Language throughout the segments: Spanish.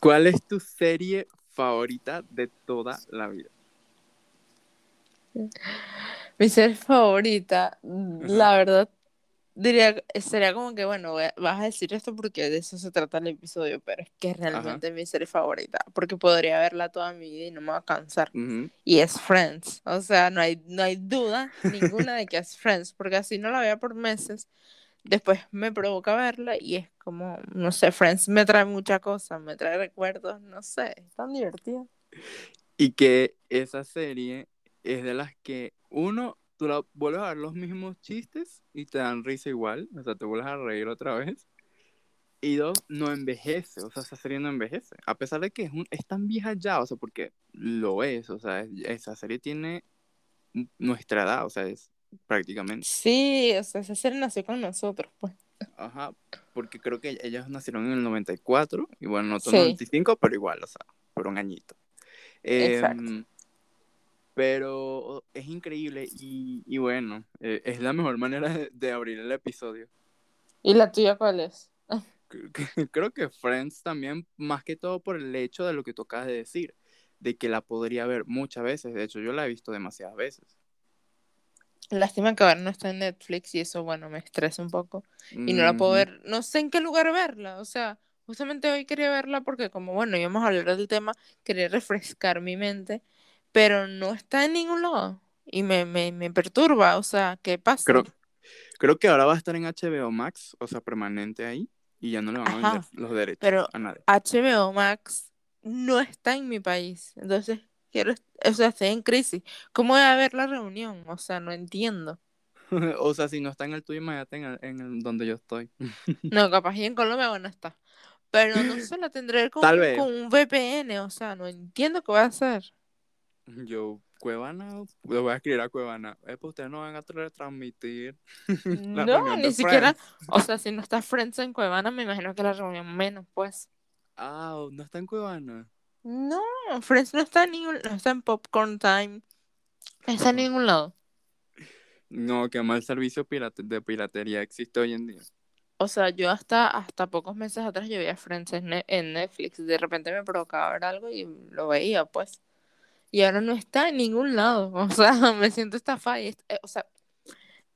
¿Cuál es tu serie favorita de toda la vida? Mi serie favorita, la verdad, diría, sería como que, bueno, vas a decir esto porque de eso se trata el episodio, pero es que es realmente mi serie favorita, porque podría verla toda mi vida y no me va a cansar. Y es Friends, o sea, no hay, no hay duda ninguna de que es Friends, porque así no la vea por meses, después me provoca verla y es como, no sé, Friends me trae muchas cosas, me trae recuerdos, no sé, es tan divertido. Y que esa serie es de las que uno tú la vuelves a ver los mismos chistes y te dan risa igual, o sea, te vuelves a reír otra vez. Y dos, no envejece, o sea, esa serie no envejece. A pesar de que es, un, es tan vieja ya, o sea, porque lo es, o sea, esa serie tiene nuestra edad, o sea, es prácticamente. Sí, o sea, serie nació con nosotros, pues. Ajá, porque creo que ellas nacieron en el 94, y bueno, no son 95, pero igual, o sea, por un añito. Exacto. Em, pero es increíble y, bueno, eh, es la mejor manera de, abrir el episodio. ¿Y la tuya cuál es? Creo que Friends también, más que todo por el hecho de lo que tú acabas de decir, de que la podría ver muchas veces. De hecho, yo la he visto demasiadas veces. Lástima que ahora no está en Netflix y eso, bueno, me estresa un poco. Y no la puedo ver, no sé en qué lugar verla. O sea, justamente hoy quería verla porque como, bueno, íbamos a hablar del tema, quería refrescar mi mente pero no está en ningún lado. Y me, me, me perturba, o sea, ¿qué pasa? Creo, creo que ahora va a estar en HBO Max, o sea, permanente ahí, y ya no le van a vender los derechos pero a nadie. HBO Max no está en mi país, entonces quiero, o sea, estoy en crisis. ¿Cómo voy a ver la reunión? O sea, no entiendo. o sea, si no está en el tuyo, imagínate en, el, en donde yo estoy. no, capaz y en Colombia, bueno, está. Pero no se la tendré con, con un VPN, o sea, no entiendo qué voy a hacer. Yo, Cuevana, le voy a escribir a Cuevana. Eh, pues ustedes no van a transmitir. no, ni siquiera. O sea, si no está Friends en Cuevana, me imagino que la reunión menos, pues. Ah, ¿no está en Cuevana? No, Friends no está en ningún, no está en Popcorn Time. No está en ningún lado. No, qué mal servicio de piratería existe hoy en día. O sea, yo hasta, hasta pocos meses atrás yo veía Friends en, en Netflix. De repente me provocaba ver algo y lo veía, pues y ahora no está en ningún lado. O sea, me siento estafada. Y, eh, o sea,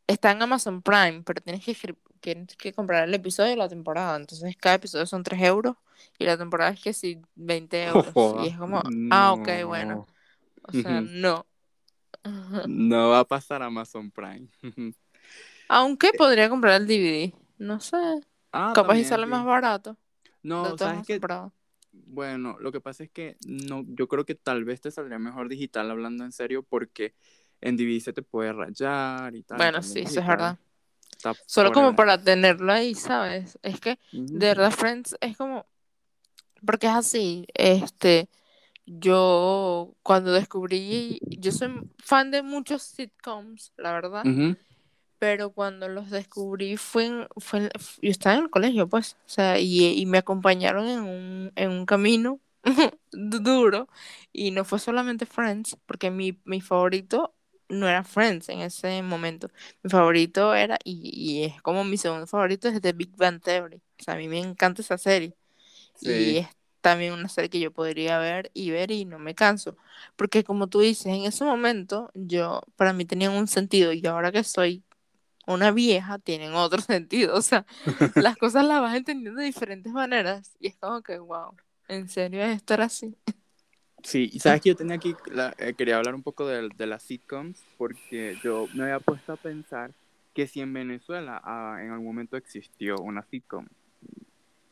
está en Amazon Prime, pero tienes que, que comprar el episodio de la temporada. Entonces, cada episodio son 3 euros y la temporada es que sí, 20 euros. y es como, ah, ok, bueno. O sea, no. no va a pasar Amazon Prime. Aunque eh. podría comprar el DVD. No sé. Ah, Capaz y sale más barato. No, ¿sabes qué? Bueno, lo que pasa es que no, yo creo que tal vez te saldría mejor digital hablando en serio porque en DVD se te puede rayar y tal. Bueno, sí, eso es verdad. Solo como para tenerlo ahí, ¿sabes? Es que de verdad Friends es como porque es así, este yo cuando descubrí, yo soy fan de muchos sitcoms, la verdad pero cuando los descubrí fue, fue yo estaba en el colegio, pues, o sea, y, me acompañaron en un, en un camino duro, y no fue solamente Friends, porque mi, mi favorito no era Friends en ese momento, mi favorito era, y, es como mi segundo favorito, es The Big Bang Theory, o sea, a mí me encanta esa serie, y es también una serie que yo podría ver y ver y no me canso, porque como tú dices, en ese momento yo, para mí tenían un sentido, y ahora que soy una vieja tienen otro sentido. O sea, las cosas las vas entendiendo de diferentes maneras. Y es como que, wow, ¿en serio es estar así? Sí, y sabes que yo tenía aquí, eh, quería hablar un poco de, de, las sitcoms, porque yo me había puesto a pensar que si en Venezuela ah, en algún momento existió una sitcom.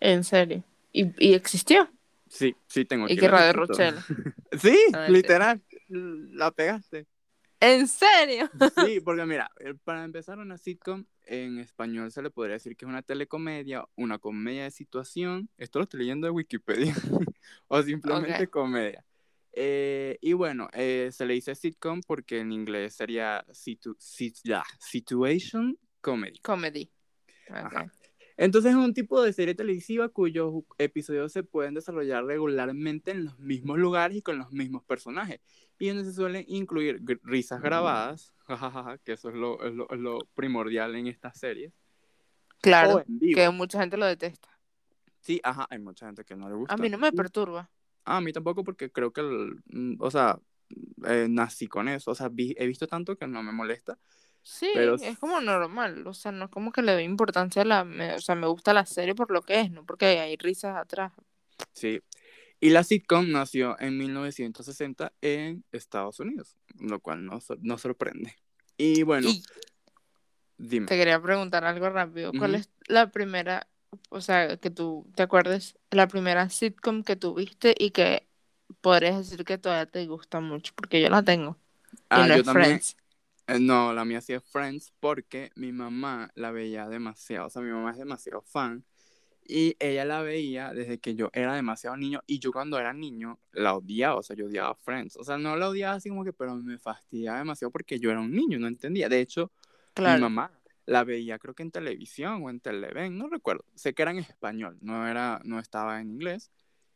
¿En serio? ¿Y, y existió? Sí, sí, tengo ¿Y qué Radio Rochelle? sí, literal, la pegaste. ¿En serio? Sí, porque mira, eh, para empezar una sitcom en español se le podría decir que es una telecomedia, una comedia de situación, esto lo estoy leyendo de Wikipedia, o simplemente comedia. Eh, y bueno, eh, se le dice sitcom porque en inglés sería situ situation comedy. Comedy. Okay. Entonces es un tipo de serie televisiva cuyos episodios se pueden desarrollar regularmente en los mismos lugares y con los mismos personajes. Y donde se suelen incluir risas grabadas, que eso es lo, es lo, primordial en estas series. Claro, que mucha gente lo detesta. Sí, ajá, hay mucha gente que no le gusta. A mí no me perturba. A mí tampoco porque creo que, mm, o sea, eh, nací con eso, o sea, he visto tanto que no me molesta. Sí, pero... es como normal, o sea, no es como que le doy importancia a la, o sea, me gusta la serie por lo que es, no porque hay risas atrás. Sí, y la sitcom nació en 1960 en Estados Unidos, lo cual no, no sorprende. Y bueno, dime. Te quería preguntar algo rápido, ¿cuál es la primera o sea, que tú te acuerdes, la primera sitcom que tuviste y que podrías decir que todavía te gusta mucho, porque yo la tengo. Ah, no yo también. Friends. Eh, no, la mía sí es Friends porque mi mamá la veía demasiado, o sea, mi mamá es demasiado fan y ella la veía desde que yo era demasiado niño y yo cuando era niño la odiaba, o sea, yo odiaba Friends, o sea, no la odiaba así como que, pero me fastidiaba demasiado porque yo era un niño, no entendía. De hecho, mi mamá la veía creo que en televisión o en Televen, no recuerdo. Sé que era en español, no, era, no estaba en inglés.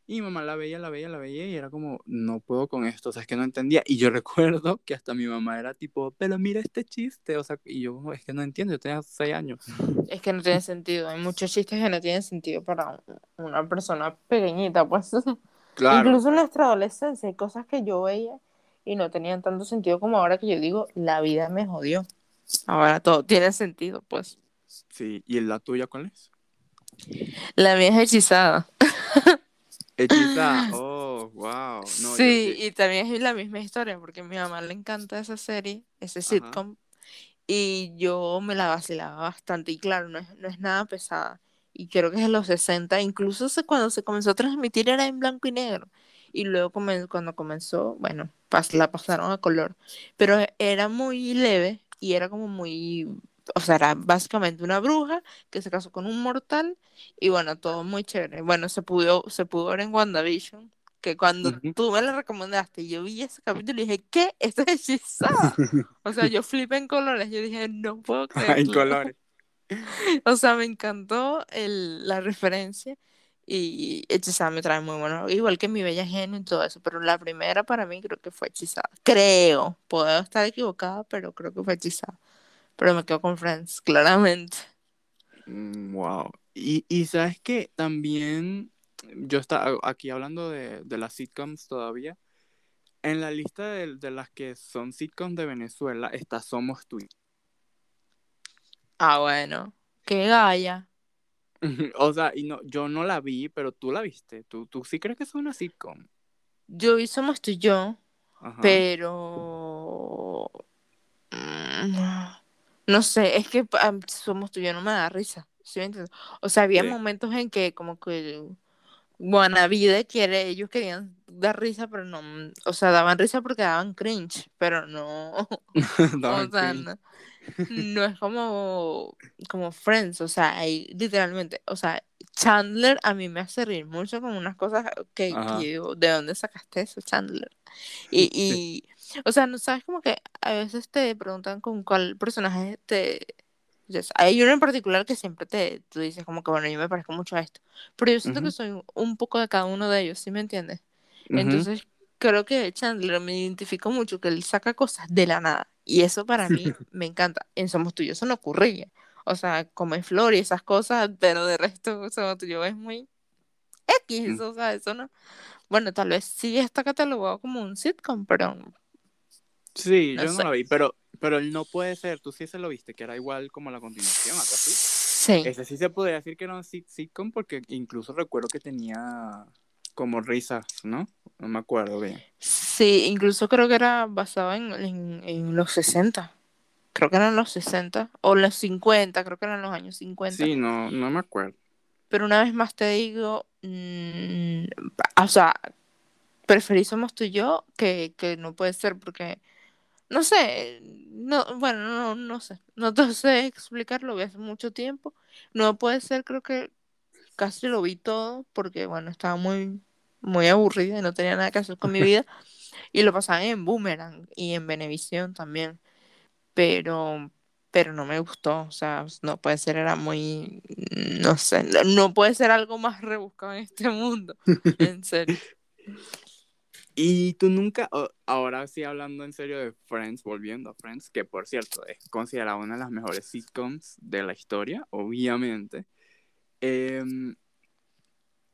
Y mi mamá la veía, la veía, la veía y era como, no puedo con esto, o sea, es que no entendía. Y yo recuerdo que hasta mi mamá era tipo, pero mira este chiste, o sea, y yo, es que no entiendo, yo tenía seis años. Es que no tiene sentido, hay muchos chistes que no tienen sentido para una persona pequeñita, pues. Claro. Incluso en nuestra adolescencia hay cosas que yo veía y no tenían tanto sentido como ahora que yo digo, la vida me jodió. Ahora todo tiene sentido, pues. Sí, ¿y la tuya cuál es? La mía es hechizada. Hechizada, oh, wow. sí, y también es la misma historia, porque a mi mamá le encanta esa serie, ese sitcom, y yo me la vacilaba bastante, y claro, no es, no es nada pesada, y creo que es en los 60, incluso cuando se comenzó a transmitir era en blanco y negro, y luego cuando comenzó, bueno, la pasaron a color, pero era muy leve, y era como muy, o sea, era básicamente una bruja que se casó con un mortal y bueno, todo muy chévere. Bueno, se pudo, se pudo ver en WandaVision, que cuando tú me la recomendaste, yo vi ese capítulo y dije, ¿qué? Esto es hechizada. o sea, yo flipé en colores, yo dije, no puedo creerlo. en colores. o sea, me encantó el, la referencia y Hechizada me trae muy bueno, igual que mi bella genio y todo eso, pero la primera para mí creo que fue Hechizada. Creo, puedo estar equivocada, pero creo que fue Hechizada. Pero me quedo con Friends, claramente. Wow. Mm, y, y sabes que también yo estaba aquí hablando de, de las sitcoms todavía. En la lista de, de, las que son sitcoms de Venezuela está Somos Tú. Ah, bueno. Qué gaya. O sea, y no, yo no la vi, pero tú la viste. ¿Tú, tú sí crees que es una sitcom? Yo vi Somos tú y yo, pero... Mm, no sé, es que Somos tú y yo no me da risa. ¿sí O sea, había momentos en que como que Buenavide quiere, ellos querían dar risa, pero no, o sea, daban risa porque daban cringe, pero no, o sea, no, no, es como, como Friends, o sea, hay literalmente, o sea, Chandler a mí me hace reír mucho con unas cosas que, yo, ¿de dónde sacaste eso, Chandler? Y, y, o sea, no sabes como que a veces te preguntan con cuál personaje te... hay uno en particular que siempre te, tú dices como que, bueno, yo me parezco mucho a esto, pero yo siento que soy un poco de cada uno de ellos, ¿sí me entiendes? Entonces, creo que Chandler me identificó mucho, que él saca cosas de la nada. Y eso para mí me encanta. En Somos Tuyos eso no ocurría. O sea, come flor y esas cosas, pero de resto Somos Tuyos es muy X, mm. o sea, eso no. Bueno, tal vez sí está catalogado como un sitcom, pero. Sí, yo no lo vi, pero, pero él no puede ser, tú sí se lo viste, que era igual como la continuación, algo así. Sí. Ese sí se podría decir que era un sitcom porque incluso recuerdo que tenía como risas, ¿no? No me acuerdo bien. Sí, incluso creo que era basado en, en, los 60. Creo que eran los 60 o los 50, creo que eran los años 50. Sí, no, no me acuerdo. Pero una vez más te digo, mm, o sea, preferí Somos tú y yo que, que no puede ser porque, no sé, no, bueno, no, no sé, no te sé explicarlo, vi hace mucho tiempo. No puede ser, creo que casi lo vi todo porque, bueno, estaba muy, muy aburrida y no tenía nada que hacer con mi vida. Y lo pasaba en Boomerang y en Venevisión también. Pero, pero no me gustó. O sea, no puede ser, era muy, no sé, no puede ser algo más rebuscado en este mundo. En serio. Y tú nunca, ahora sí hablando en serio de Friends, volviendo a Friends, que por cierto es considerada una de las mejores sitcoms de la historia, obviamente. Em,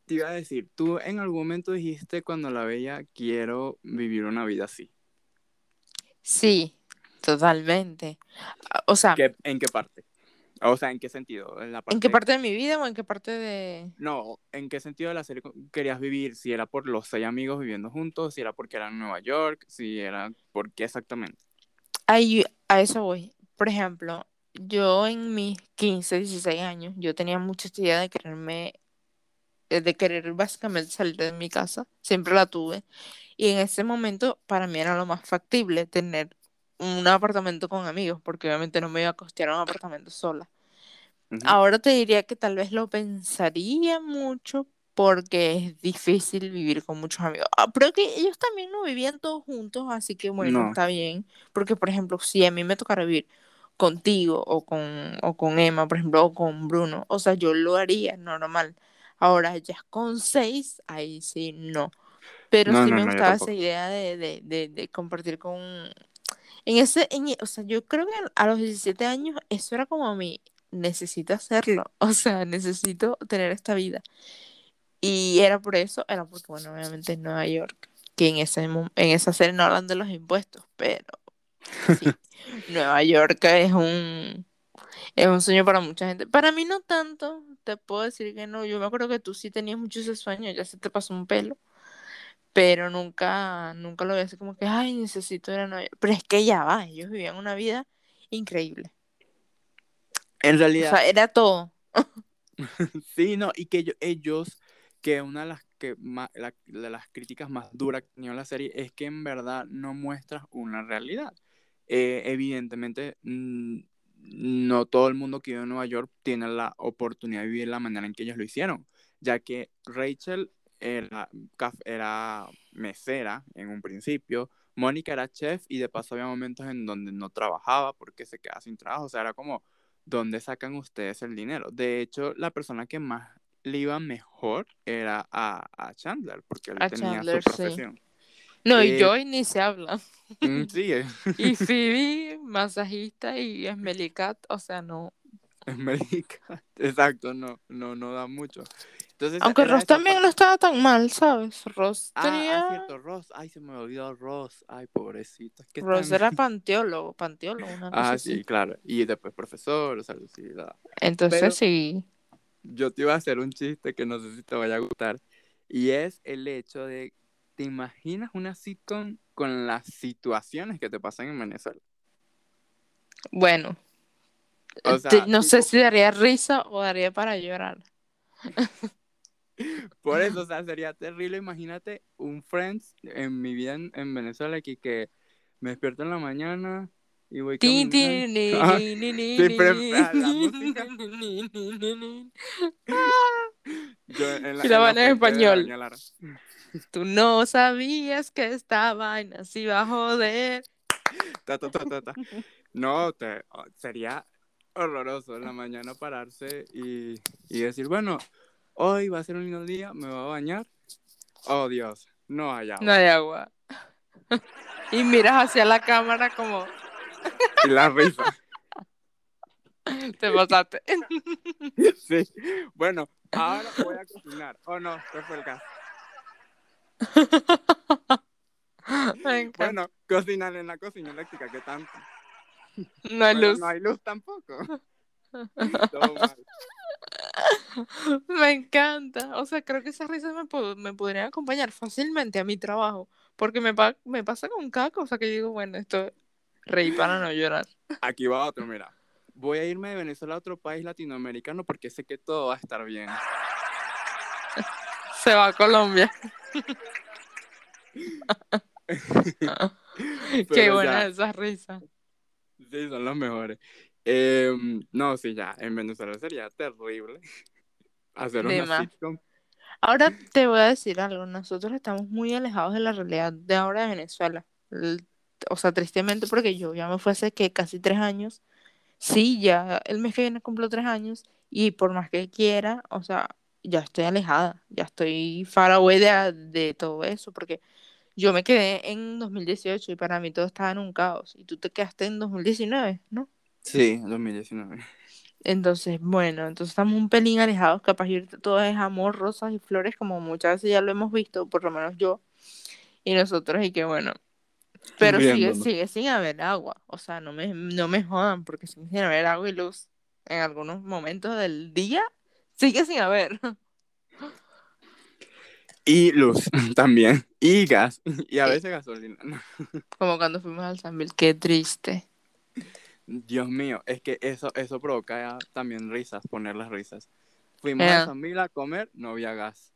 te iba a decir, tú en algún momento dijiste cuando la veía, quiero vivir una vida así. Sí, totalmente. O sea... ¿En qué parte? O sea, ¿en qué sentido? ¿En, ¿En qué parte de mi vida o en qué parte de...? No, ¿en qué sentido de la serie querías vivir? Si era por los seis amigos viviendo juntos, si era porque era en Nueva York, si era... ¿Por qué exactamente? Ahí, a eso voy. Por ejemplo, yo en mis 15, 16 años, yo tenía mucha idea de quererme, eh, de querer básicamente salir de mi casa, siempre la tuve, y en ese momento para mí era lo más factible tener un apartamento con amigos, porque obviamente no me iba a costear un apartamento sola. Ahora te diría que tal vez lo pensaría mucho porque es difícil vivir con muchos amigos. Ah, pero que ellos también no vivían todos juntos, así que bueno, está bien. Porque, por ejemplo, si a mí me tocara vivir contigo o con, o con Emma, por ejemplo, o con Bruno, o sea, yo lo haría normal. Ahora, ya con seis, ahí sí, no. Pero sí me gustaba esa idea de, de, de, de compartir con, en ese, en, o sea, yo creo que a los 17 años eso era como a mí, necesito hacerlo, o sea, necesito tener esta vida. Y era por eso, era porque, bueno, obviamente en Nueva York, que en, ese, en esa serie no hablan de los impuestos, pero sí, Nueva York es un, es un sueño para mucha gente. Para mí no tanto, te puedo decir que no, yo me acuerdo que tú sí tenías mucho ese sueño, ya se te pasó un pelo pero nunca, nunca lo veía así como que, ay, necesito ir a Nueva York. Pero es que ya va, ellos vivían una vida increíble. En realidad. O sea, era todo. sí, no, y que ellos, que una de las, que más, de las críticas más duras que tenía la serie es que en verdad no muestras una realidad. Eh, evidentemente, no todo el mundo que vive en Nueva York tiene la oportunidad de vivir la manera en que ellos lo hicieron, ya que Rachel era, era mesera en un principio, Mónica era chef y de paso había momentos en donde no trabajaba porque se quedaba sin trabajo, o sea, era como, ¿dónde sacan ustedes el dinero? De hecho, la persona que más le iba mejor era a, a Chandler, porque él tenía su profesión. No, y yo eh, ni se habla. Mm, sí. Eh. y Phoebe, masajista, y Esmelicat, o sea, no. Esmelicat, exacto, no, no, no da mucho. Aunque Ross también no estaba tan mal, ¿sabes? Ross ah, ah, tenía... Ah, cierto, Ross. Ay, se me olvidó Ross. Ay, pobrecito. Ross era panteólogo, panteólogo. Una ah, sí, claro. Y después profesor, o sea, sí. Entonces sí. Yo te iba a hacer un chiste que no sé si te vaya a gustar. Y es el hecho de, ¿te imaginas una sitcom con las situaciones que te pasan en Venezuela? Bueno. no sé si daría risa o daría para llorar. Por eso, o sea, sería terrible. Imagínate un Friends en mi vida en, Venezuela aquí que me despierto en la mañana y voy caminando. y la van en español. Tú no sabías que esta vaina se iba a joder. No, te, sería horroroso en la mañana pararse y, y decir, bueno, hoy va a ser un lindo día, me voy a bañar. Oh Dios, no hay agua. No hay agua. y miras hacia la cámara como... y la risa. Te pasaste. sí. Bueno, ahora voy a cocinar. Oh no, se fue el caso. bueno, cocinar en la cocina eléctrica, ¿qué tanto? No hay luz. No hay luz tampoco. Me encanta. O sea, creo que esas risas me, me podrían acompañar fácilmente a mi trabajo. Porque me, me pasa con cada cosa que digo, bueno, esto reí para no llorar. Aquí va otro, mira. Voy a irme de Venezuela a otro país latinoamericano porque sé que todo va a estar bien. Se va a Colombia. Qué buena esas risas. Sí, son los mejores. Em, no, sí, ya, en Venezuela sería terrible hacer una sitcom. Ahora te voy a decir algo, nosotros estamos muy alejados de la realidad de ahora de Venezuela. O sea, tristemente porque yo ya me fue hace que casi tres años. Sí, ya el mes que viene cumplo tres años y por más que quiera, o sea, ya estoy alejada, ya estoy far away de, de todo eso porque yo me quedé en 2018 y para mí todo estaba en un caos. Y tú te quedaste en 2019, ¿no? Sí, 2019. Entonces, bueno, entonces estamos un pelín alejados, capaz y todo es amor, rosas y flores, como muchas veces ya lo hemos visto, por lo menos yo y nosotros, y que bueno. Pero sigue, sigue sin haber agua, o sea, no me, no me jodan, porque sigue sin haber agua y luz en algunos momentos del día, sigue sin haber. Y luz también, y gas, y a veces gasolina. Como cuando fuimos al San qué triste. Dios mío, es que eso, eso provoca también risas, poner las risas. Fuimos a San Miguel a comer, no había gas.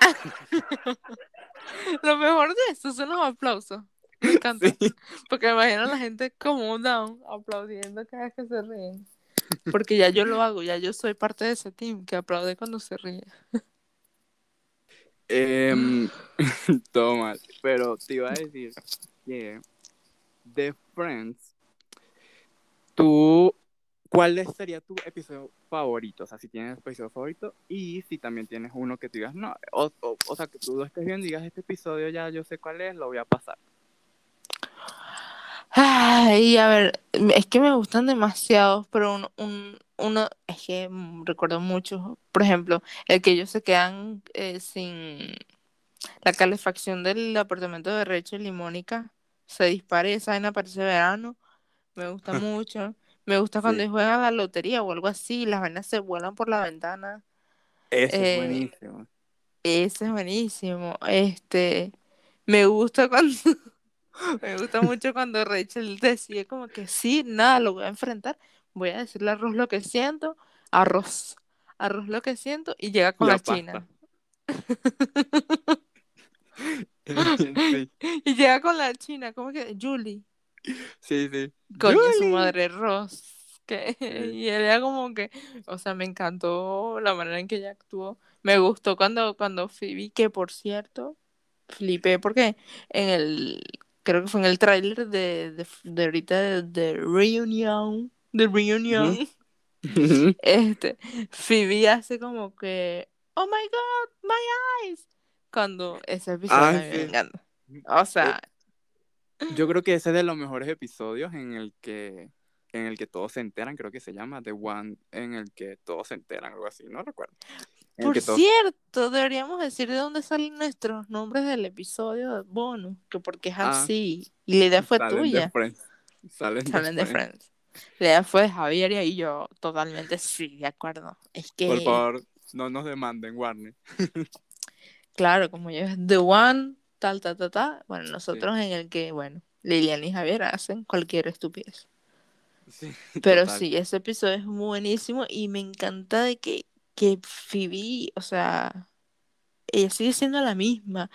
Lo mejor de esto son los aplausos. Me encanta. Porque me imagino a la gente como down aplaudiendo cada vez que se ríen. Porque ya yo lo hago, ya yo soy parte de ese team que aplaude cuando se ríe. Eh, todo mal. Pero te iba a decir que de Friends, tú, ¿cuál sería tu episodio favorito? O sea, si tienes episodio favorito y si también tienes uno que tú digas, no, o, o, sea, que tú lo estés viendo digas, este episodio ya yo sé cuál es, lo voy a pasar. Ay, a ver, es que me gustan demasiados, pero un, un, uno, es que recuerdo mucho, por ejemplo, el que ellos se quedan eh, sin la calefacción del apartamento de Rachel y Mónica se dispare esa vaina parece verano. Me gusta mucho. Me gusta cuando juegan a la lotería o algo así, las vainas se vuelan por la ventana. Ese es eh, buenísimo. Ese es buenísimo. Este, me gusta cuando, me gusta mucho cuando Rachel decide como que sí, nada, lo voy a enfrentar. Voy a decirle arroz lo que siento, arroz, arroz lo que siento y llega con la, china. Y llega con la china, ¿cómo que? Julie. Sí, sí. Coño, su madre Ross. Que, Y ella como que, o sea, me encantó la manera en que ella actuó. Me gustó cuando, cuando Phoebe, que por cierto, flipé porque en el, creo que fue en el tráiler de, de, de, ahorita de, Reunion, de Reunion, este, Phoebe hace como que, oh my god, my eyes, cuando ese episodio ah, me encanta. O sea. Eh, yo creo que ese es de los mejores episodios en el que en el que todos se enteran, creo que se llama The One, en el que todos se enteran, algo así, no recuerdo. Por cierto, deberíamos decir de dónde salen nuestros nombres del episodio de bonus, que porque es ah, así. Y la idea fue tuya. Salen, salen de, Friends. La idea fue de Javier y yo totalmente sí, de acuerdo. Es que... Por favor, no nos demanden, Warner. Claro, como yo es The One, tal, tal, tal, tal. Bueno, nosotros en el que, bueno, Lilian y Javier hacen cualquier estupidez. Sí, Pero sí, ese episodio es buenísimo y me encanta de que, que Phoebe, o sea, ella sigue siendo la misma.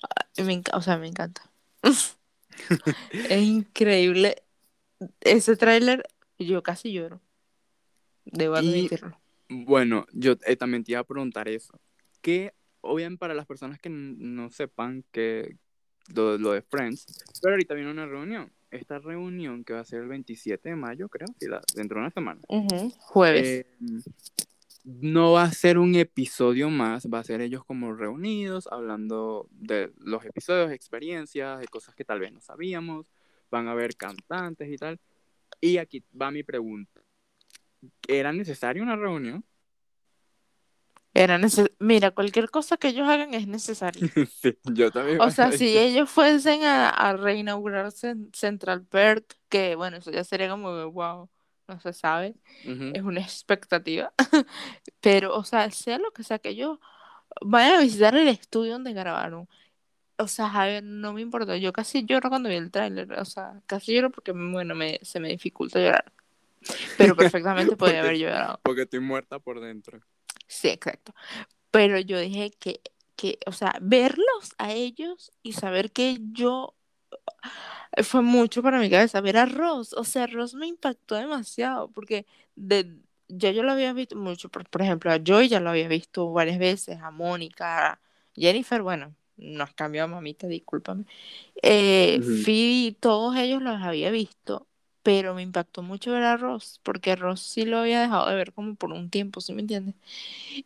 Ah, me o sea, me encanta. es increíble. Ese tráiler, yo casi lloro. Debo admitirlo. bueno, yo eh, también te iba a preguntar eso. ¿Qué o bien para las personas que no sepan que lo, de Friends, pero ahorita viene una reunión. Esta reunión que va a ser el 27 de mayo, creo, dentro de una semana. Jueves. Eh, no va a ser un episodio más, va a ser ellos como reunidos, hablando de los episodios, experiencias, de cosas que tal vez no sabíamos, van a haber cantantes y tal. Y aquí va mi pregunta. ¿Era necesaria una reunión? Era Mira, cualquier cosa que ellos hagan es necesario. sí, yo también. O sea, si ellos fuesen a, a reinaugurarse Central Perk, que bueno, eso ya sería como, wow, no se sabe, es una expectativa. Pero, o sea, sea lo que sea, que ellos vayan a visitar el estudio donde grabaron. O sea, Javier, no me importa. Yo casi lloro cuando vi el tráiler. O sea, casi lloro porque, bueno, me, se me dificulta llorar. Pero perfectamente podría haber llorado. Porque estoy muerta por dentro. Sí, exacto. Pero yo dije que, que, o sea, verlos a ellos y saber que yo fue mucho para mi cabeza ver a Ross. O sea, Ross me impactó demasiado porque de, ya yo lo había visto mucho. Por, por ejemplo, a Joy ya lo había visto varias veces, a Mónica, a Jennifer, bueno, nos cambió a mamita, discúlpame. Eh, Phoebe, todos ellos los había visto pero me impactó mucho ver a Ross, porque Ross sí lo había dejado de ver como por un tiempo, ¿sí me entiendes?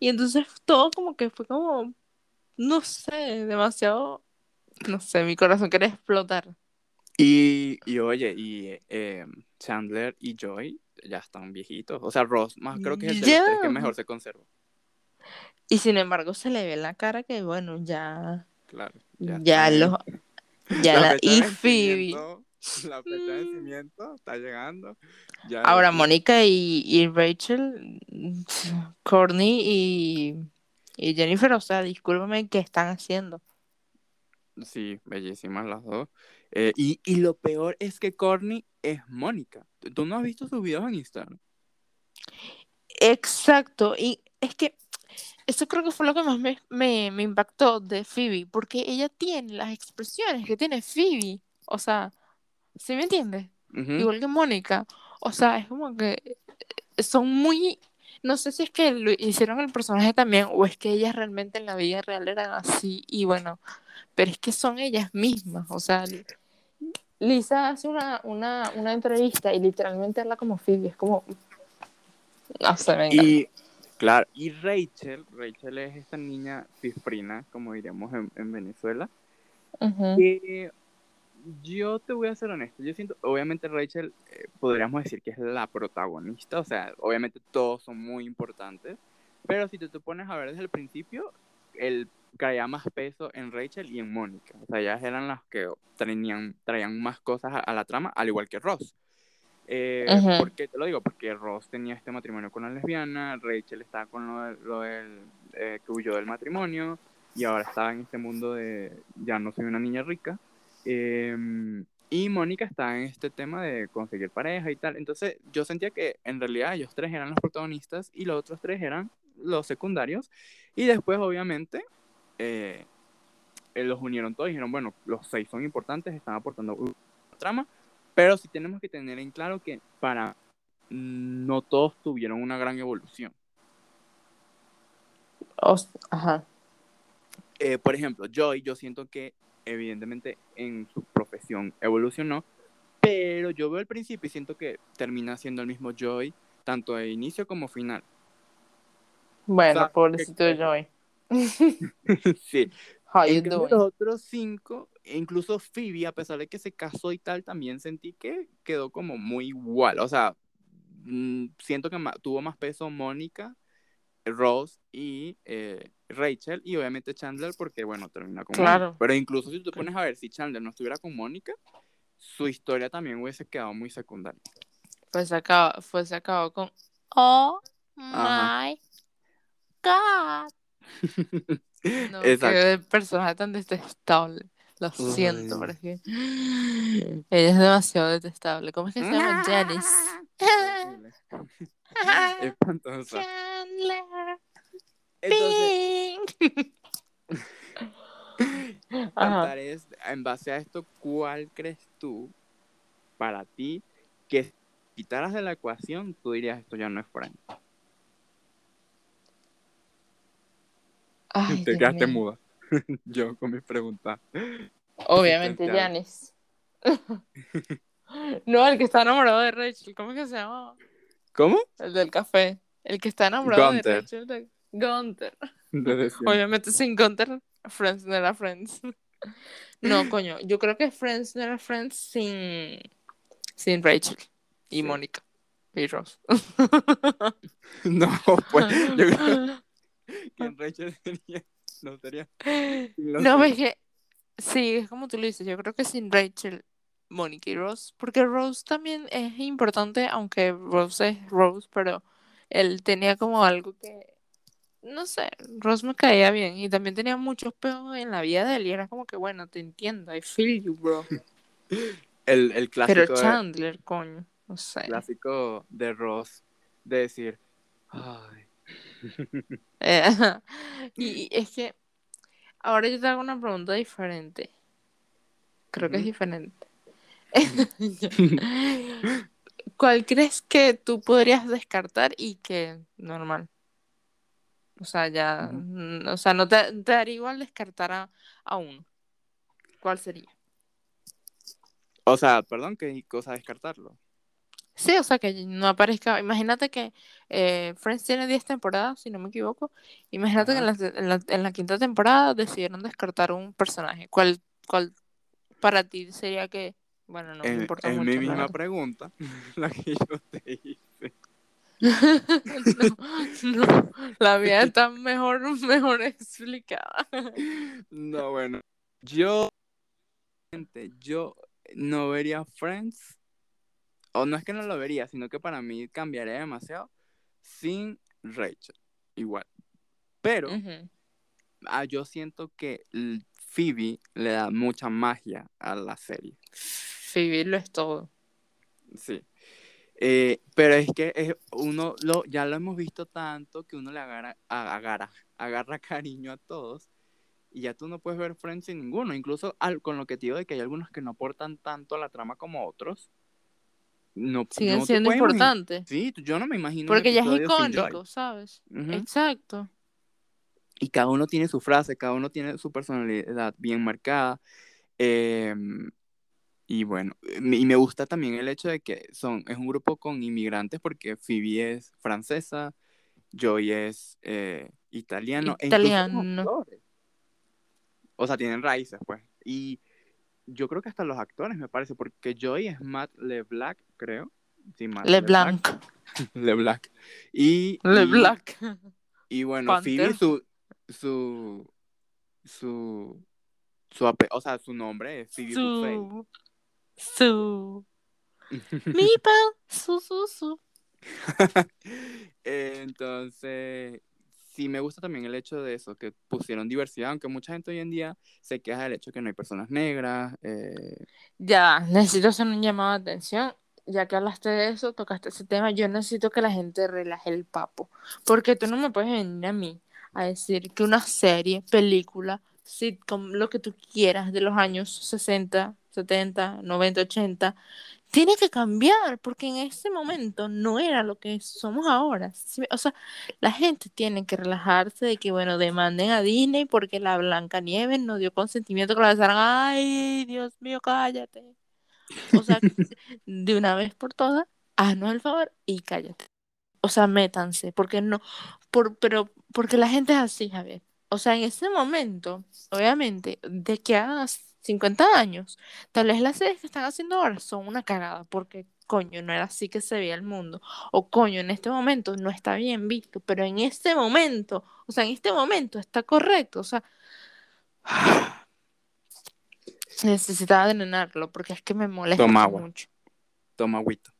Y entonces todo como que fue como, no sé, demasiado, no sé, mi corazón quería explotar. Y, y oye, y eh, Chandler y Joy ya están viejitos. O sea, Ross más creo que es el de los tres que mejor se conserva. Y sin embargo se le ve en la cara que bueno, ya. Claro. Ya, ya los. Ya la, y Phoebe. La fecha de mm. vencimiento está llegando. Ahora, Mónica y, y, Rachel, Courtney y, y Jennifer, o sea, discúlpame, ¿qué están haciendo? Sí, bellísimas las dos. Eh, y, y, lo peor es que Courtney es Mónica. ¿Tú no has visto sus videos en Instagram? Exacto. Y es que eso creo que fue lo que más me, me, me impactó de Phoebe, porque ella tiene las expresiones que tiene Phoebe. O sea, ¿sí me entiendes? Igual que Mónica. O sea, es como que son muy no sé si es que lo hicieron el personaje también o es que ellas realmente en la vida real eran así y bueno, pero es que son ellas mismas, o sea, Lisa hace una, una, una entrevista y literalmente habla como Phoebe, es como, no sé, venga. Y, claro, y Rachel, Rachel es esta niña cifrina, como diríamos en, en Venezuela, que yo te voy a ser honesto, yo siento, obviamente Rachel, eh, podríamos decir que es la protagonista, o sea, obviamente todos son muy importantes, pero si te, te pones a ver desde el principio, el caía más peso en Rachel y en Mónica, o sea, ellas eran las que traían, traían más cosas a, la trama, al igual que Ross. Eh, ¿Por qué te lo digo? Porque Ross tenía este matrimonio con la lesbiana, Rachel estaba con lo, lo del, eh, que huyó del matrimonio, y ahora estaba en este mundo de ya no soy una niña rica. Em, y Mónica está en este tema de conseguir pareja y tal. Entonces yo sentía que en realidad ellos tres eran los protagonistas y los otros tres eran los secundarios. Y después, obviamente, eh, eh, los unieron todos y dijeron, bueno, los seis son importantes, están aportando una trama, pero sí tenemos que tener en claro que para no todos tuvieron una gran evolución. Ajá. Eh, por ejemplo, Joy, yo siento que evidentemente en su profesión evolucionó, pero yo veo el principio y siento que termina siendo el mismo Joy, tanto de inicio como final. Bueno, pobrecito de Joy. sí. en los otros cinco, incluso Phoebe, a pesar de que se casó y tal, también sentí que quedó como muy igual. O sea, mm, siento que tuvo más peso Mónica, Rose y eh, Rachel y obviamente Chandler porque, bueno, termina con claro. Pero incluso si tú te pones a ver si Chandler no estuviera con Mónica, su historia también hubiese quedado muy secundaria. Pues acabó, fue sacado con Oh my God. no, qué personaje tan detestable. Lo siento, pero es que ella es demasiado detestable. ¿Cómo es que se llama? Janice. Espantosa. Entonces, en base a esto, ¿cuál crees tú para ti que si quitaras de la ecuación, tú dirías esto ya no es Te quedaste muda. Yo con mis preguntas. Obviamente, Janis. no, el que está enamorado de Rachel, ¿cómo es que se llama? ¿Cómo? El del café. El que está enamorado de Rachel. Gunter. Obviamente sin Gunter, Friends no era Friends. No, coño, yo creo que Friends no era Friends sin, sin Rachel y Mónica y Ross. no, pues yo creo que Rachel sería, no sería. No, es que sí, es como tú lo dices, yo creo que sin Rachel, Mónica y Ross, porque Rose también es importante, aunque Rose es Rose, pero él tenía como algo que no sé, Ross me caía bien y también tenía muchos peos en la vida de él y era como que, bueno, te entiendo, I feel you, bro. el, el clásico. Pero Chandler, coño, no sé. Clásico de Ross de decir, ay. Eh, y, es que ahora yo te hago una pregunta diferente. Creo que es diferente. ¿Cuál crees que tú podrías descartar y que normal? O sea, ya, mm, o sea, no te, daría igual descartar a, uno. ¿Cuál sería? O sea, perdón, ¿qué cosa descartarlo? Sí, o sea, que no aparezca. Imagínate que eh, Friends tiene 10 temporadas, si no me equivoco. Imagínate que en la, en, la, quinta temporada decidieron descartar un personaje. ¿Cuál, cuál para ti sería que Bueno, no me importa es mucho. Es mi misma pregunta, la que yo te hice. no, no, la mía está mejor, mejor explicada. no, bueno, yo, yo no vería Friends, o no es que no lo vería, sino que para mí cambiaría demasiado sin Rachel, igual. Pero ah, yo siento que Phoebe le da mucha magia a la serie. Phoebe lo es todo. Sí. Eh, pero es que es, uno lo, ya lo hemos visto tanto que uno le agarra, agarra, agarra cariño a todos y ya tú no puedes ver Friends sin ninguno. Incluso al, con lo que te digo de que hay algunos que no aportan tanto a la trama como otros. No, Siguen siendo importantes. Sí, yo no me imagino. Porque ya es icónico, ¿sabes? Exacto. Y cada uno tiene su frase, cada uno tiene su personalidad bien marcada. Eh, y bueno, y me gusta también el hecho de que son, es un grupo con inmigrantes porque Phoebe es francesa, Joy es eh, italiano. E italiano. o sea, tienen raíces, pues. Y yo creo que hasta los actores, me parece, porque Joy es Matt LeBlanc, creo. Sí, Matt LeBlanc. LeBlanc. Y, LeBlanc. Y, bueno, Phoebe, su, su, su, su, o sea, su nombre es Phoebe su... Su. Mipa, su, su, su. Entonces, sí me gusta también el hecho de eso, que pusieron diversidad, aunque mucha gente hoy en día se queja del hecho que no hay personas negras. Eh... Ya, necesito hacer un llamado de atención. Ya que hablaste de eso, tocaste ese tema, yo necesito que la gente relaje el papo. Porque tú no me puedes venir a mí a decir que una serie, película, sitcom, lo que tú quieras de los años 60, 70, 90, 80, tiene que cambiar porque en ese momento no era lo que somos ahora. O sea, la gente tiene que relajarse de que, bueno, demanden a Disney porque la Blanca Nieves no dio consentimiento que la besaran. Ay, Dios mío, cállate. O sea, de una vez por todas, haznos el favor y cállate. O sea, métanse, porque no, por, pero porque la gente es así, Javier. O sea, en ese momento, obviamente, de que hagas 50 años. Tal vez las series que están haciendo ahora son una cagada, porque coño, no era así que se veía el mundo. O coño, en este momento no está bien visto, pero en este momento, o sea, en este momento está correcto, o sea, necesitaba drenarlo porque es que me molesta Toma agua. mucho. Toma agüita.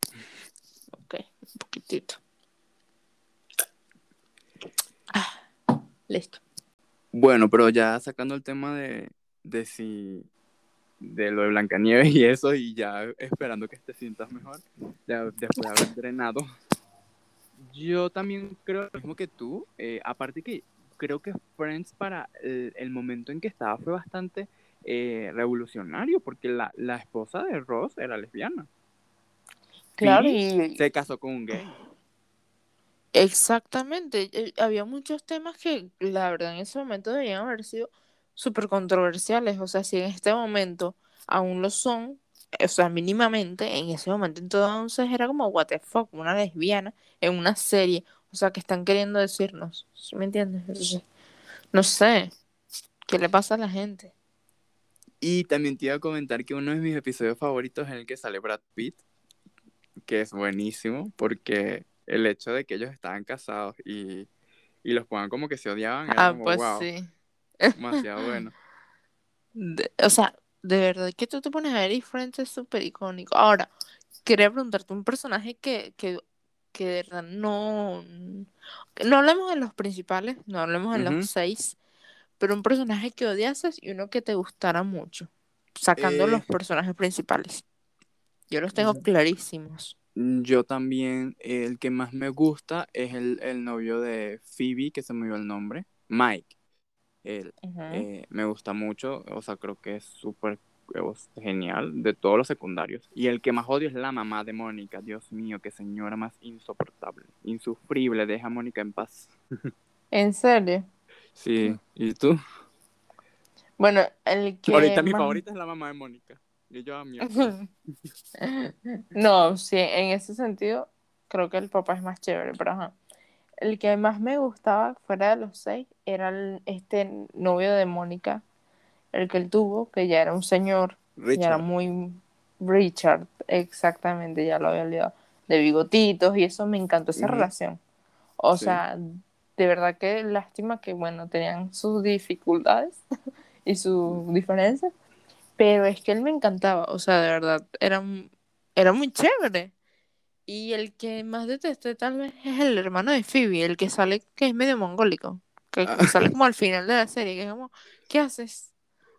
Ok, un poquitito. Ah, listo. Bueno, pero ya sacando el tema de, de si de lo de Blancanieves y eso, y ya esperando que te sientas mejor, ya después de haber entrenado. Yo también creo lo mismo que tú, eh, aparte que creo que Friends para el, momento en que estaba fue bastante eh, revolucionario, porque la, la, esposa de Ross era lesbiana. Claro, y... Se casó con un gay. Exactamente, eh, había muchos temas que la verdad en ese momento debían haber sido súper controversiales, o sea, si en este momento aún lo son, o sea, mínimamente, en ese momento entonces era como, what the fuck, una lesbiana en una serie, o sea, que están queriendo decirnos, ¿sí me entiendes? no sé, ¿qué le pasa a la gente? Y también te iba a comentar que uno de mis episodios favoritos es el que sale Brad Pitt, que es buenísimo, porque el hecho de que ellos estaban casados y, y los pongan como que se odiaban, era ah, pues sí Demasiado bueno. o sea, de verdad que tú te pones a ver y Friends es súper icónico. Ahora, quería preguntarte un personaje que, que, que de verdad no. No hablemos de los principales, no hablemos de los seis, pero un personaje que odiases y uno que te gustara mucho, sacando los eh. personajes principales. Yo los tengo clarísimos. Yo también, el que más me gusta es el, el novio de Phoebe, que se me dio el nombre, Mike. Él, eh, me gusta mucho, o sea, creo que es súper genial de todos los secundarios. Y el que más odio es la mamá de Mónica. Dios mío, qué señora más insoportable, insufrible. Deja a Mónica en paz. ¿En serio? Sí, ¿y tú? Bueno, el que... Ahorita mi favorita es la mamá de Mónica. Y yo a mi No, sí, en ese sentido creo que el papá es más chévere, pero ajá el que más me gustaba fuera de los seis era este novio de Mónica, el que él tuvo, que ya era un señor, ya era muy, Richard, exactamente, ya lo había olvidado. De bigotitos y eso me encantó esa relación. O sea, de verdad que lástima que, bueno, tenían sus dificultades y sus diferencias, pero es que él me encantaba, o sea, de verdad, era, era muy chévere. Y el que más detesté tal vez es el hermano de Phoebe, el que sale que es medio mongólico, que ah. sale como al final de la serie, que es como, ¿qué haces?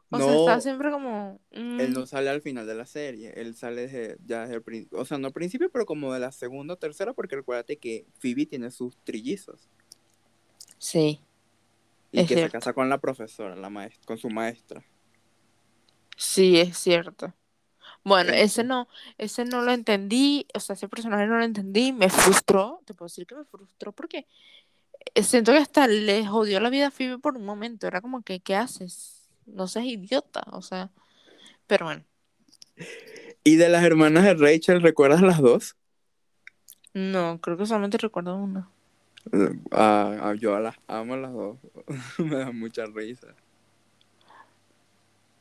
O sea, está siempre como... Él no sale al final de la serie, él sale desde, ya desde el principio, o sea, no al principio, pero como de la segunda o tercera, porque recuérdate que Phoebe tiene sus trillizos. Sí. Y que se casa con la profesora, la maestra, con su maestra. Sí, es cierto. Bueno, ese no, ese no lo entendí, o sea, ese personaje no lo entendí, me frustró, te puedo decir que me frustró porque eh, siento que hasta le jodió la vida a Phoebe por un momento, era como que, ¿qué haces? No seas idiota, o sea, pero bueno. ¿Y de las hermanas de Rachel, recuerdas las dos? No, creo que solamente recuerdo una. Ah, ah, yo las amo las dos. Me dan mucha risa.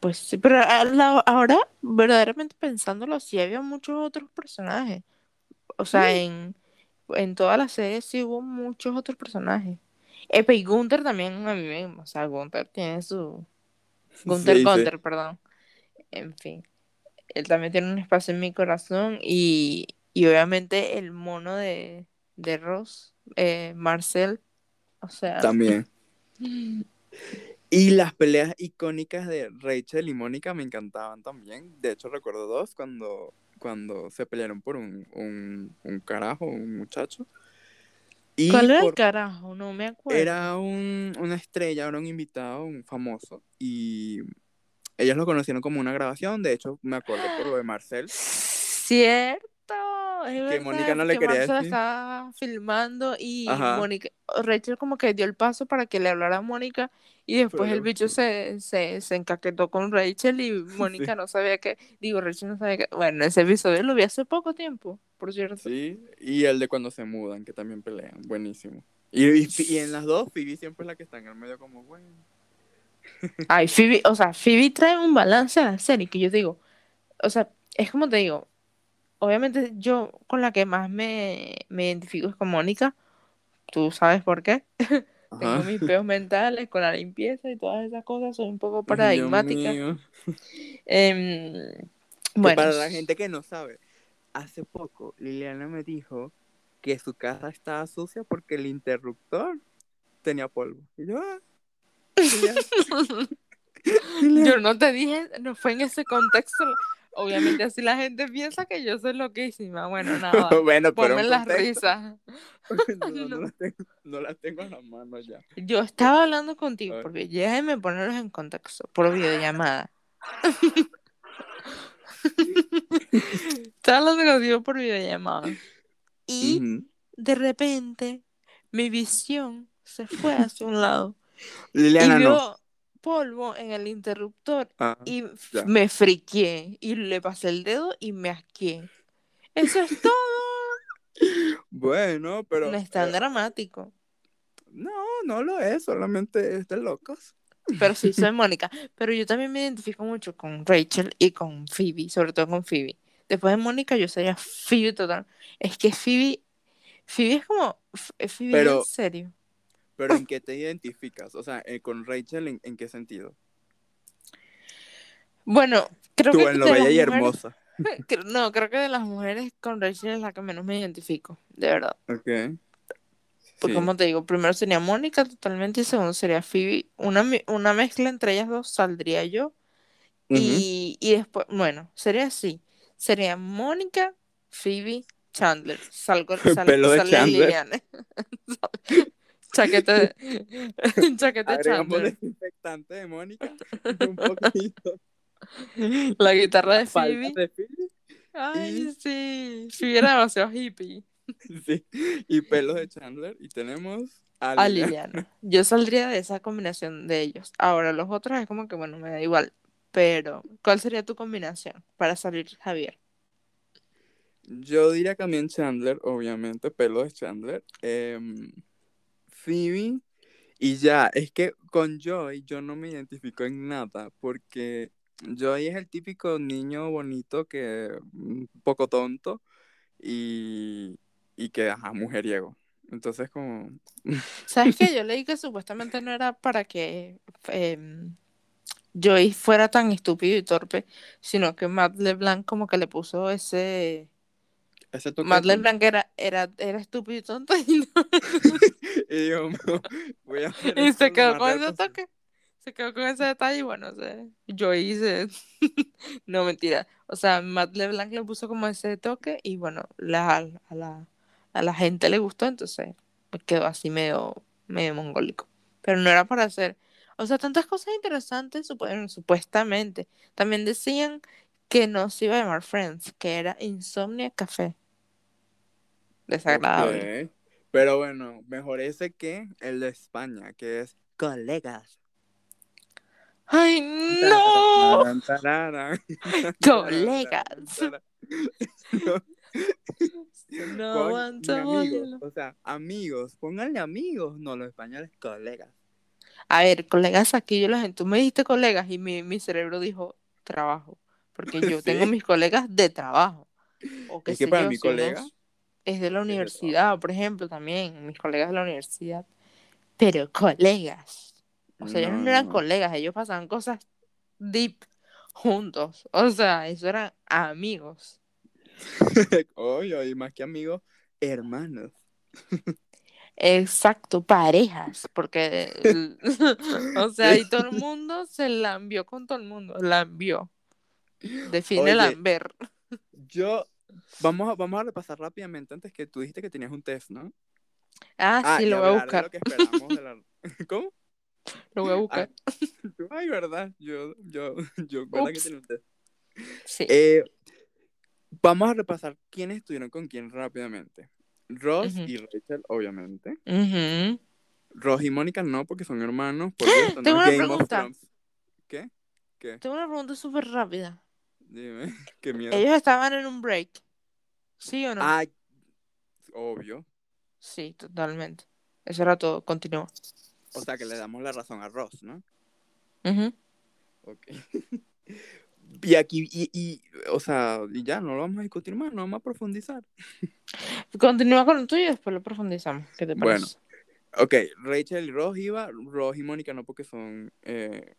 Pues sí, pero ahora, verdaderamente pensándolo, sí había muchos otros personajes. O sea, en, en toda la serie sí hubo muchos otros personajes. Epe y Gunther también a mí me... O sea, Gunther tiene su... Gunther Gunther, perdón. En fin. Él también tiene un espacio en mi corazón y, y obviamente el mono de, de Ross eh, Marcel, o sea. También. Y las peleas icónicas de Rachel y Mónica me encantaban también. De hecho, recuerdo dos cuando, cuando se pelearon por un, un, carajo, un muchacho. Y ¿Cuál era el carajo? No me acuerdo. Era un, una estrella, era un invitado, un famoso. Y ellos lo conocieron como una grabación. De hecho, me acuerdo por lo de Marcel. Cierto que Mónica no le quería decir. estaba filmando y Mónica, Rachel como que dio el paso para que le hablara a Mónica y después el bicho se, se, se, encaquetó con Rachel y Mónica no sabía que, digo, Rachel no sabía que, bueno, ese episodio lo vi hace poco tiempo, por cierto. Sí, y el de cuando se mudan, que también pelean, buenísimo. Y, y, en las dos, Phoebe siempre es la que está en el medio como, bueno. Ay, Phoebe, o sea, Phoebe trae un balance a la serie que yo digo, o sea, es como te digo, obviamente yo con la que más me, identifico es con Mónica. Tú sabes por qué. Tengo mis peos mentales con la limpieza y todas esas cosas. Soy un poco paradigmática. Em, bueno. Para la gente que no sabe, hace poco Liliana me dijo que su casa estaba sucia porque el interruptor tenía polvo. Y yo, ah, yo no te dije, no fue en ese contexto Obviamente así la gente piensa que yo soy loquísima. Bueno, nada. bueno, pero las risas. no, no, las tengo, en las manos ya. Yo estaba hablando contigo, porque déjeme ponerlos en contexto, por videollamada. estaba hablando contigo por videollamada. Y de repente mi visión se fue hacia un lado. Liliana, y no polvo en el interruptor ah, y me friqué y le pasé el dedo y me asqué. Eso es todo. bueno, pero... No es tan eh, dramático. No, no lo es, solamente es de locos. Pero sí, soy Mónica. Pero yo también me identifico mucho con Rachel y con Phoebe, sobre todo con Phoebe. Después de Mónica yo sería Phoebe total. Es que Phoebe, Phoebe es como, Phoebe pero, en serio. Pero ¿en qué te identificas? O sea, eh, con Rachel, ¿en, qué sentido? Bueno, creo Tú que... en lo bella y hermosa. No, creo que de las mujeres con Rachel es la que menos me identifico, de verdad. Ok. Pues como te digo, primero sería Mónica totalmente y segundo sería Phoebe. Una, una mezcla entre ellas dos saldría yo. y, y, después, bueno, sería así. Sería Mónica, Phoebe, Chandler. Salgo, sal, Pelo de Chandler. de. Chaqueta de desinfectante de Mónica. Un poquito. La guitarra de Phoebe. de Phoebe. Ay, sí. Phoebe era demasiado hippie. Sí. Y pelos de Chandler. Y tenemos a Liliana. Yo saldría de esa combinación de ellos. Ahora, los otros es como que, bueno, me da igual. Pero, ¿cuál sería tu combinación para salir, Javier? Yo diría también Chandler, obviamente, pelo de Chandler. Eh, y ya, es que con Joy yo no me identifico en nada porque Joey es el típico niño bonito que un poco tonto y, y que, ajá, mujeriego. Entonces, como... ¿Sabes qué? Yo leí que supuestamente no era para que eh, Joey fuera tan estúpido y torpe, sino que Matt LeBlanc como que le puso ese... ese Matt LeBlanc era, era, era estúpido y tonto y, no... y digo, voy a Y se quedó con ese toque. Se quedó con ese detalle y bueno, o sea, Joey hice... no, mentira. O sea, Matt LeBlanc le puso como ese toque y bueno, la, a la a la gente le gustó, entonces me quedó así medio, medio mongólico. Pero no era para hacer, o sea, tantas cosas interesantes, supuestamente. También decían que no se iba a llamar Friends, que era Insomnia Café. Desagradable. Pero bueno, mejor ese que el de España, que es Colegas. ¡Ay, no! Colegas. No amigos, o sea, amigos, pónganle amigos, no los españoles colegas. A ver, colegas aquí yo la gente, tú me dijiste colegas y mi, mi cerebro dijo trabajo, porque yo tengo mis colegas de trabajo. O que es que para mi colega es de la universidad, por ejemplo, también, mis colegas de la universidad. Pero colegas. O sea, ellos no eran colegas, ellos pasaban cosas deep juntos. O sea, eso eran amigos. Oye, y más que amigos, hermanos. Exacto, parejas, porque, o sea, y todo el mundo se la envió con todo el mundo, la envió. Define la lamber. Yo, vamos a, vamos a repasar rápidamente antes que tú dijiste que tenías un test, ¿no? Ah, ah sí, lo voy a buscar. ¿Cómo? Lo voy a buscar. ay, verdad, yo, yo, yo, ¿verdad que tenía un test? Sí. Eh, Vamos a repasar quiénes estuvieron con quién rápidamente. Ross y Rachel, obviamente. Ross y Mónica no, porque son hermanos. Tengo una pregunta. ¿Qué? ¿Qué? Tengo una pregunta súper rápida. Dime, qué miedo. Ellos estaban en un break. ¿Sí o no? Ah, obvio. Sí, totalmente. Eso era todo. Continúa. O sea que le damos la razón a Ross, ¿no? Uh Ok. Y aquí, y, y, o sea, y ya, no lo vamos a discutir más, no vamos a profundizar. Continúa con lo tuyo y después lo profundizamos. ¿Qué te parece? Bueno, ok, Rachel y Ross iba, Ross y Mónica no porque son eh,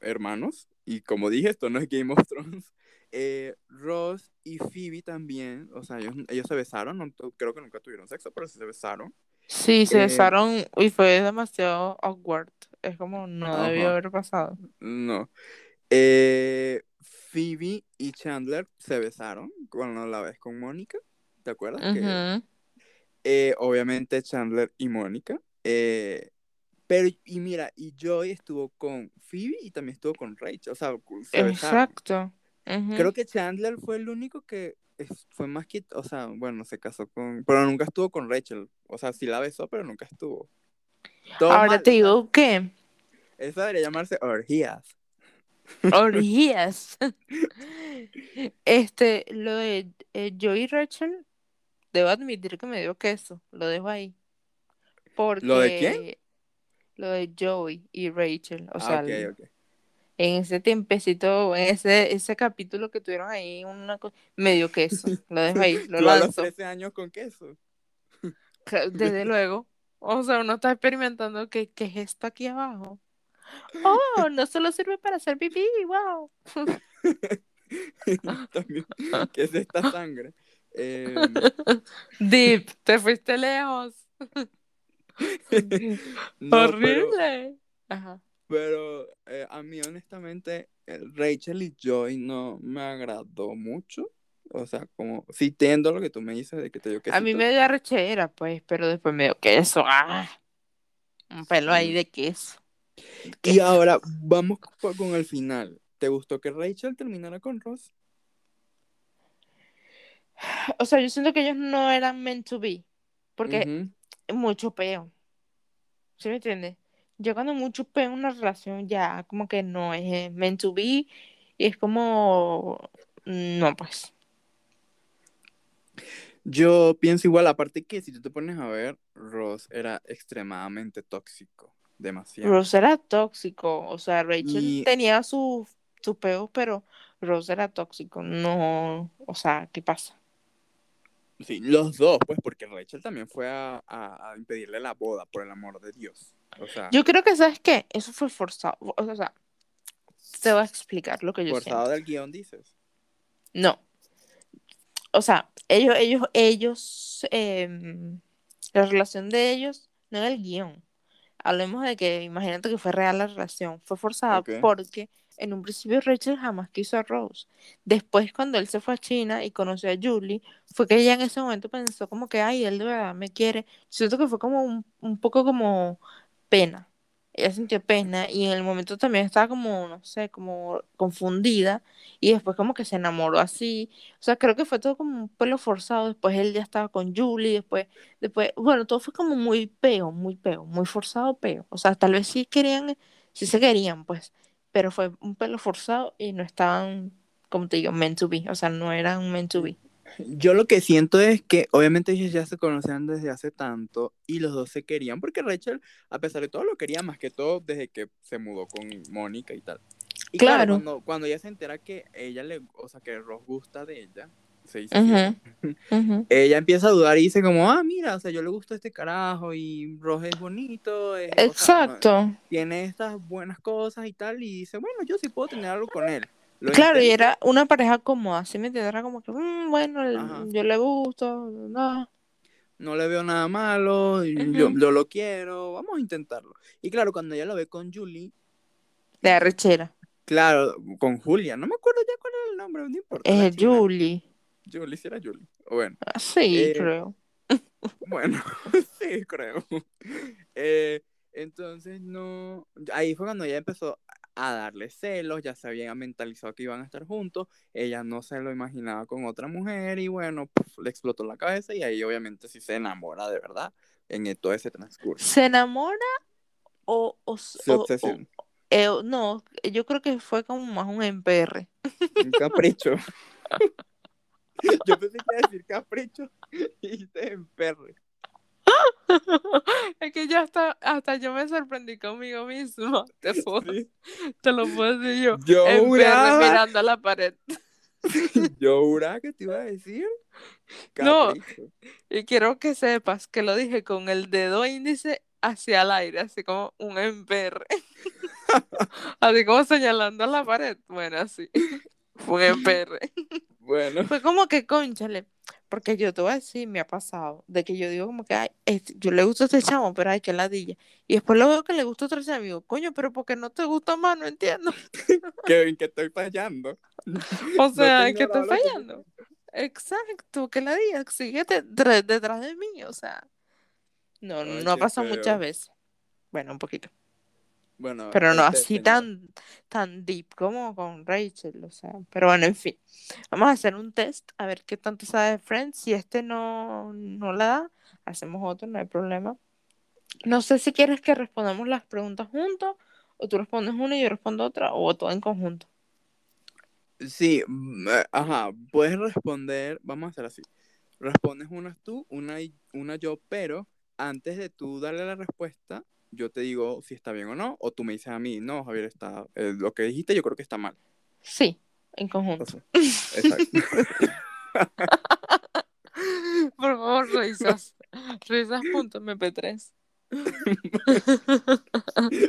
hermanos, y como dije, esto no es Game of Thrones. Eh, Ross y Phoebe también, o sea, ellos, ellos se besaron, no, creo que nunca tuvieron sexo, pero sí se besaron. Sí, se eh, besaron y fue demasiado awkward. Es como no debió haber pasado. No. Eh, Phoebe y Chandler se besaron cuando la ves con Mónica, ¿te acuerdas? Eh, obviamente Chandler y Mónica. Eh, pero, y mira, y Joy estuvo con Phoebe y también estuvo con Rachel, o sea, se Exacto. Creo que Chandler fue el único que fue más que, o sea, bueno, se casó con, pero nunca estuvo con Rachel, o sea, sí la besó, pero nunca estuvo. Ahora te digo que... Eso debería llamarse orgías. Orgías. Este, lo de eh, Joey Rachel, debo admitir que me dio queso. Lo dejo ahí. Porque, ¿Lo de quién? Lo de Joey y Rachel. O ah, sea, en ese tiempecito, en ese, ese capítulo que tuvieron ahí, una me dio queso. Lo dejo ahí, lo lanzo. A los 13 años con queso. Desde luego. O sea, uno está experimentando qué, qué es esto aquí abajo. Oh, no solo sirve para hacer pipí, wow. También, ¿qué es esta sangre? Em, Deep, te fuiste lejos. Horrible. Pero, eh, a mí, honestamente, Rachel y Joy no me agradó mucho. O sea, como, si entiendo lo que tú me dices de que te dio queso. A mí me dio rechera, pues, pero después me dio queso. ¡Ah! Un pelo ahí de queso. Y ahora vamos con el final. ¿Te gustó que Rachel terminara con Ross? O sea, yo siento que ellos no eran meant to be. Porque mucho peo. ¿Sí me entiendes? Yo cuando mucho peo en una relación ya como que no es meant to be. Y es como. No, pues. Yo pienso igual, aparte que si tú te pones a ver, Ross era extremadamente tóxico demasiado. Ross era tóxico, o sea, Rachel tenía sus su peo, pero Rose era tóxico. No, o sea, ¿qué pasa? Sí, los dos, pues, porque Rachel también fue a, a, impedirle la boda, por el amor de Dios. O sea, yo creo que, ¿sabes qué? Eso fue forzado. O sea, te voy a explicar lo que yo ¿Forzado del guion, dices? No. O sea, ellos, ellos, ellos, em, la relación de ellos no era el guion. Hablemos de que, imagínate que fue real la relación. Fue forzada porque en un principio Rachel jamás quiso a Rose. Después, cuando él se fue a China y conoció a Julie, fue que ella en ese momento pensó como que, ay, él de verdad me quiere. Siento que fue como un, un poco como pena. Ella sintió pena y en el momento también estaba como, no sé, como confundida y después como que se enamoró así. O sea, creo que fue todo como un pelo forzado. Después él ya estaba con Julie, después, después, bueno, todo fue como muy peo, muy peo, muy forzado peo. O sea, tal vez sí querían, sí se querían, pues, pero fue un pelo forzado y no estaban, como te digo, meant to be, o sea, no eran meant to be. Yo lo que siento es que obviamente ellos ya se conocían desde hace tanto y los dos se querían porque Rachel, a pesar de todo, lo quería más que todo desde que se mudó con Mónica y tal. Y claro, cuando, cuando, ella se entera que ella le, o sea, que Ross gusta de ella, se dice ella empieza a dudar y dice como, ah, mira, o sea, yo le gusto este carajo y Ross es bonito. Exacto. tiene estas buenas cosas y tal y dice, bueno, yo sí puedo tener algo con él. claro, y era una pareja cómoda, así me entiendes, era como que, mm, bueno, yo le gusto, no. No le veo nada malo, yo, yo, lo quiero, vamos a intentarlo. Y claro, cuando ella lo ve con Julie. De arrechera. Claro, con Julia, no me acuerdo ya cuál era el nombre, no importa. Es Julie. Julie, si era Julie. Bueno. Ah, sí, eh, creo. Bueno, sí, creo. Eh, entonces, no. Ahí fue cuando ella empezó a darle celos, ya se había mentalizado que iban a estar juntos, ella no se lo imaginaba con otra mujer y bueno, le explotó la cabeza y ahí obviamente sí se enamora de verdad en todo ese transcurso. ¿Se enamora o... o, eh, no, yo creo que fue como más un MPR. Un capricho. Yo pensé que iba a decir capricho y te emperre. Es que ya hasta, hasta yo me sorprendí conmigo mismo. Te, te lo puedo decir yo. Yo mirando a la pared. Yo juraba que te iba a decir. No, y quiero que sepas que lo dije con el dedo índice hacia el aire, así como un emperre. así como señalando a la pared. Bueno, así. Fue un emperre. Bueno. Fue como que, conchale, porque yo te voy a decir, me ha pasado, de que yo digo como que, ay, yo le gusto a este chamo, pero ay, que ladilla. Y después lo veo que le gusta otro chamo y digo, coño, pero porque no te gusta más, no entiendo. que, que estoy fallando. O sea, que estoy fallando. Exacto, que ladilla, sigue detrás de mí, o sea. No, no ha pasado muchas veces. Bueno, un poquito. Pero no este, así tan, tan deep como con Rachel, o sea, pero bueno, en fin. Vamos a hacer un test, a ver qué tanto sabe de Friends. Si este no, no la da, hacemos otro, no hay problema. No sé si quieres que respondamos las preguntas juntos, o tú respondes una y yo respondo otra, o todo en conjunto. Sí, mm, eh, ajá, puedes responder, vamos a hacer así. Respondes una tú, una, una yo, pero antes de tú darle la respuesta, yo te digo si está bien o no, o tú me dices a mí, no, Javier, está, eh, lo que dijiste yo creo que está mal. Sí, en conjunto. exacto. Por favor, risas. Risas.mp3.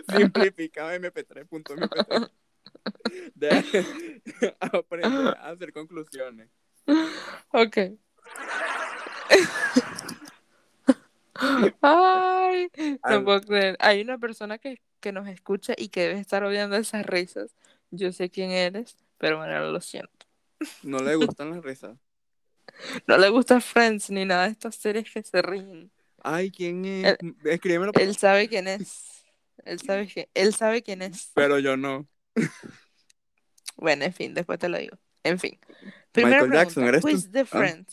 Simplifica mp3.mp3. De aprender a hacer conclusiones. Ok. Ay, no puedo creer. Hay una persona que, que, nos escucha y que debe estar odiando esas risas. Yo sé quién eres, pero bueno, lo siento. ¿No le gustan las risas? No le gusta Friends ni nada de estas series que se ríen. Ay, ¿quién es? Él, Escríbemelo. Él sabe quién es. Él sabe, que, él sabe quién es. Pero yo no. Bueno, en fin, después te lo digo. En fin. Primera Michael Jackson, ¿eres Quiz de ah.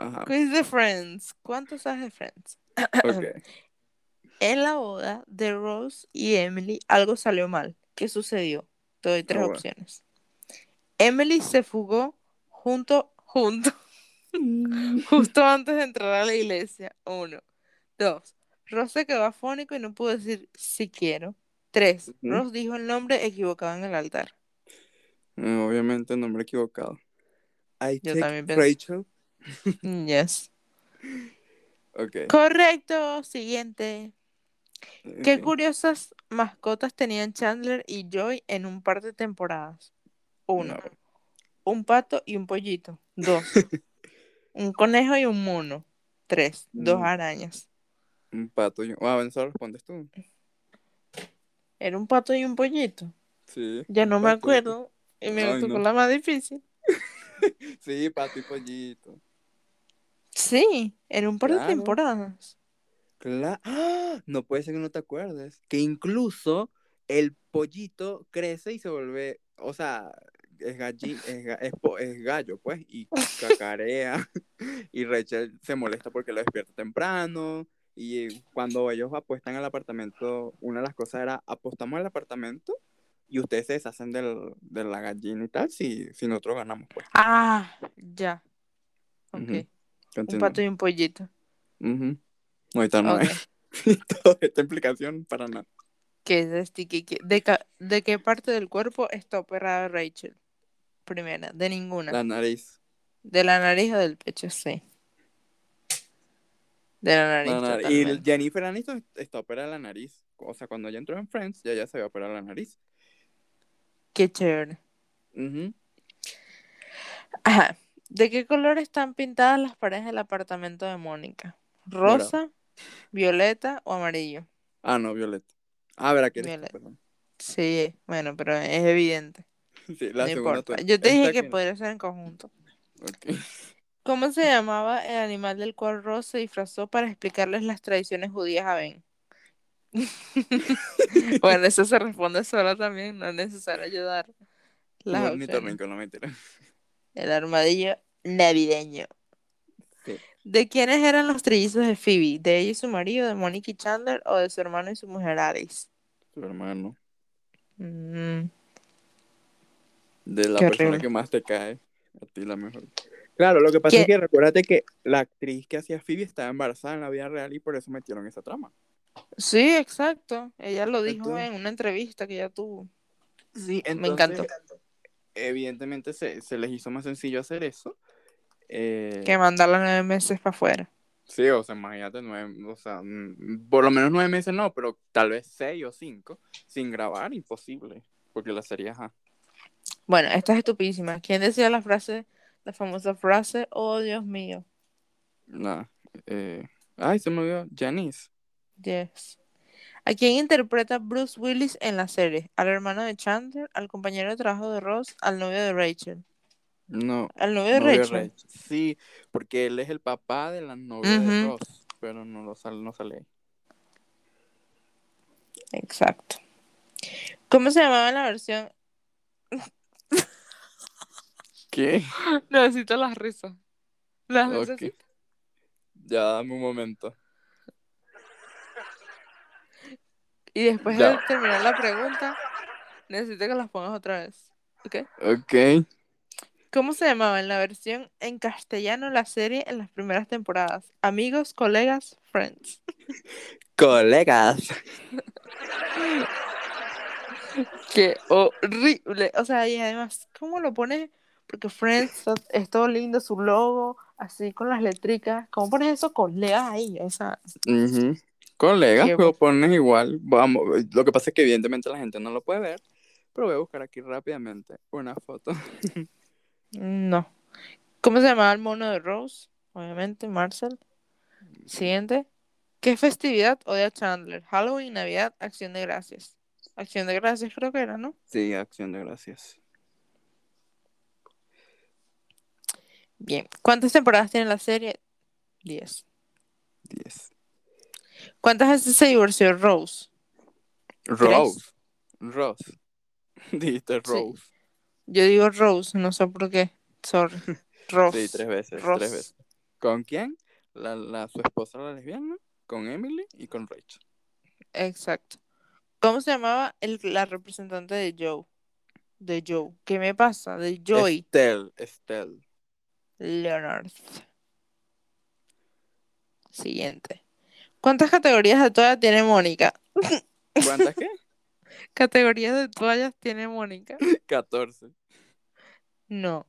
Friends. Quiz de Friends. ¿Cuánto sabes de Friends? en la boda de Rose y Emily algo salió mal. ¿Qué sucedió? Te doy tres ah, opciones. Emily se fugó junto, junto, justo antes de entrar a la iglesia. Uno. Dos. Rose se quedó afónico y no pudo decir si quiero. Tres. Rose dijo el nombre equivocado en el altar. Obviamente, nombre equivocado. I Yo take Rachel. Yes. Okay. Correcto. Siguiente. ¿Qué curiosas mascotas tenían Chandler y Joy en un par de temporadas? Uno. Un pato y un pollito. Dos. un conejo y un mono. Tres. Dos mm. arañas. Un pato y un... Ah, eso respondes tú. ¿Era un pato y un pollito? Sí. Ya no me acuerdo. Y me tocó la más difícil. sí, pato y pollito. Sí, en un par de temporadas. Claro. ¡Ah! No puede ser que no te acuerdes. Que incluso el pollito crece y se vuelve, o sea, es, es, gallo, pues, y cacarea. y Rachel se molesta porque lo despierta temprano. Y cuando ellos apuestan al apartamento, una de las cosas era, apostamos al apartamento y ustedes se deshacen del, de la gallina y tal si, si nosotros ganamos, pues. Ah, ya. Ok. Un pato y un pollito. Uh Ahorita no hay toda esta implicación para nada. ¿Qué es este? ¿De, ¿De qué parte del cuerpo está operada Rachel? Primera, de ninguna. La nariz. De la nariz o del pecho, sí. De la nariz. Y Jennifer Aniston está operada la nariz. O sea, cuando ella entró en Friends, ya ya se había operado la nariz. Qué chévere. Ajá. ¿De qué color están pintadas las paredes del apartamento de Mónica? ¿Rosa, violeta o amarillo? Ah, no, violeta. Ah, verá que Sí, bueno, pero es evidente. Sí, la no importa. Yo te dije que, podría ser en conjunto. ¿Cómo se llamaba el animal del cual Ross se disfrazó para explicarles las tradiciones judías a Ben? bueno, eso se responde solo también, no es necesario ayudar. La el armadillo navideño. ¿De quiénes eran los trillizos de Phoebe? ¿De ella y su marido, de Monique y Chandler o de su hermano y su mujer Alice? Su hermano. Mm. De la persona que más te cae. A ti la mejor. Claro, lo que pasa es que recuérdate que la actriz que hacía Phoebe estaba embarazada en la vida real y por eso metieron esa trama. Sí, exacto. Ella lo dijo en una entrevista que ya tuvo. Sí, entonces, me encantó. Evidentemente se, se les hizo más sencillo hacer eso eh, que mandarla nueve meses para afuera. Sí, o sea, imagínate nueve, o sea, mm, por lo menos nueve meses no, pero tal vez seis o cinco, sin grabar, imposible, porque la serie, ajá. Bueno, esta es estupidísima. ¿Quién decía la frase, la famosa frase, oh Dios mío? No, eh, ay, se me olvidó, Janice. Yes. ¿A quién interpreta Bruce Willis en la serie? ¿Al hermano de Chandler, al compañero de trabajo de Ross, al novio de Rachel? No. ¿Al novio de Rachel? Sí, porque él es el papá de la novia de Ross, pero no, lo sale, no sale ahí. Exacto. ¿Cómo se llamaba la versión? ¿Qué? Necesito las risas. Las necesito. Ya, dame un momento. Y después de terminar la pregunta, necesito que las pongas otra vez. ¿Ok? Ok. ¿Cómo se llamaba en la versión en castellano la serie en las primeras temporadas? Amigos, colegas, friends. Colegas. Qué horrible. O sea, y además, ¿cómo lo pones? Porque Friends es todo lindo, su logo, así con las letricas. ¿Cómo pones eso? Colegas ahí, o sea. Colegas, pero pones igual. Vamos, lo que pasa es que evidentemente la gente no lo puede ver, pero voy a buscar aquí rápidamente una foto. No. ¿Cómo se llamaba el mono de Rose? Obviamente, Marcel. Siguiente. ¿Qué festividad odia Chandler? Halloween, Navidad, Acción de Gracias. Acción de Gracias creo que era, ¿no? Sí, Acción de Gracias. Bien. ¿Cuántas temporadas tiene la serie? Diez. Diez. ¿Cuántas veces se divorció Rose? Rose. Rose. Dijiste Rose. Yo digo Rose, no sé por qué. Sorry. Rose. Sí, tres veces, tres veces. ¿Con quién? La, la, su esposa la lesbiana, con Emily y con Rachel. Exacto. ¿Cómo se llamaba el, la representante de Joe? De Joe. ¿Qué me pasa? De Joey. Estelle, Estelle. Leonard. Siguiente. ¿Cuántas categorías de toallas tiene Mónica? ¿Cuántas qué? categorías de toallas tiene Mónica? 14. No.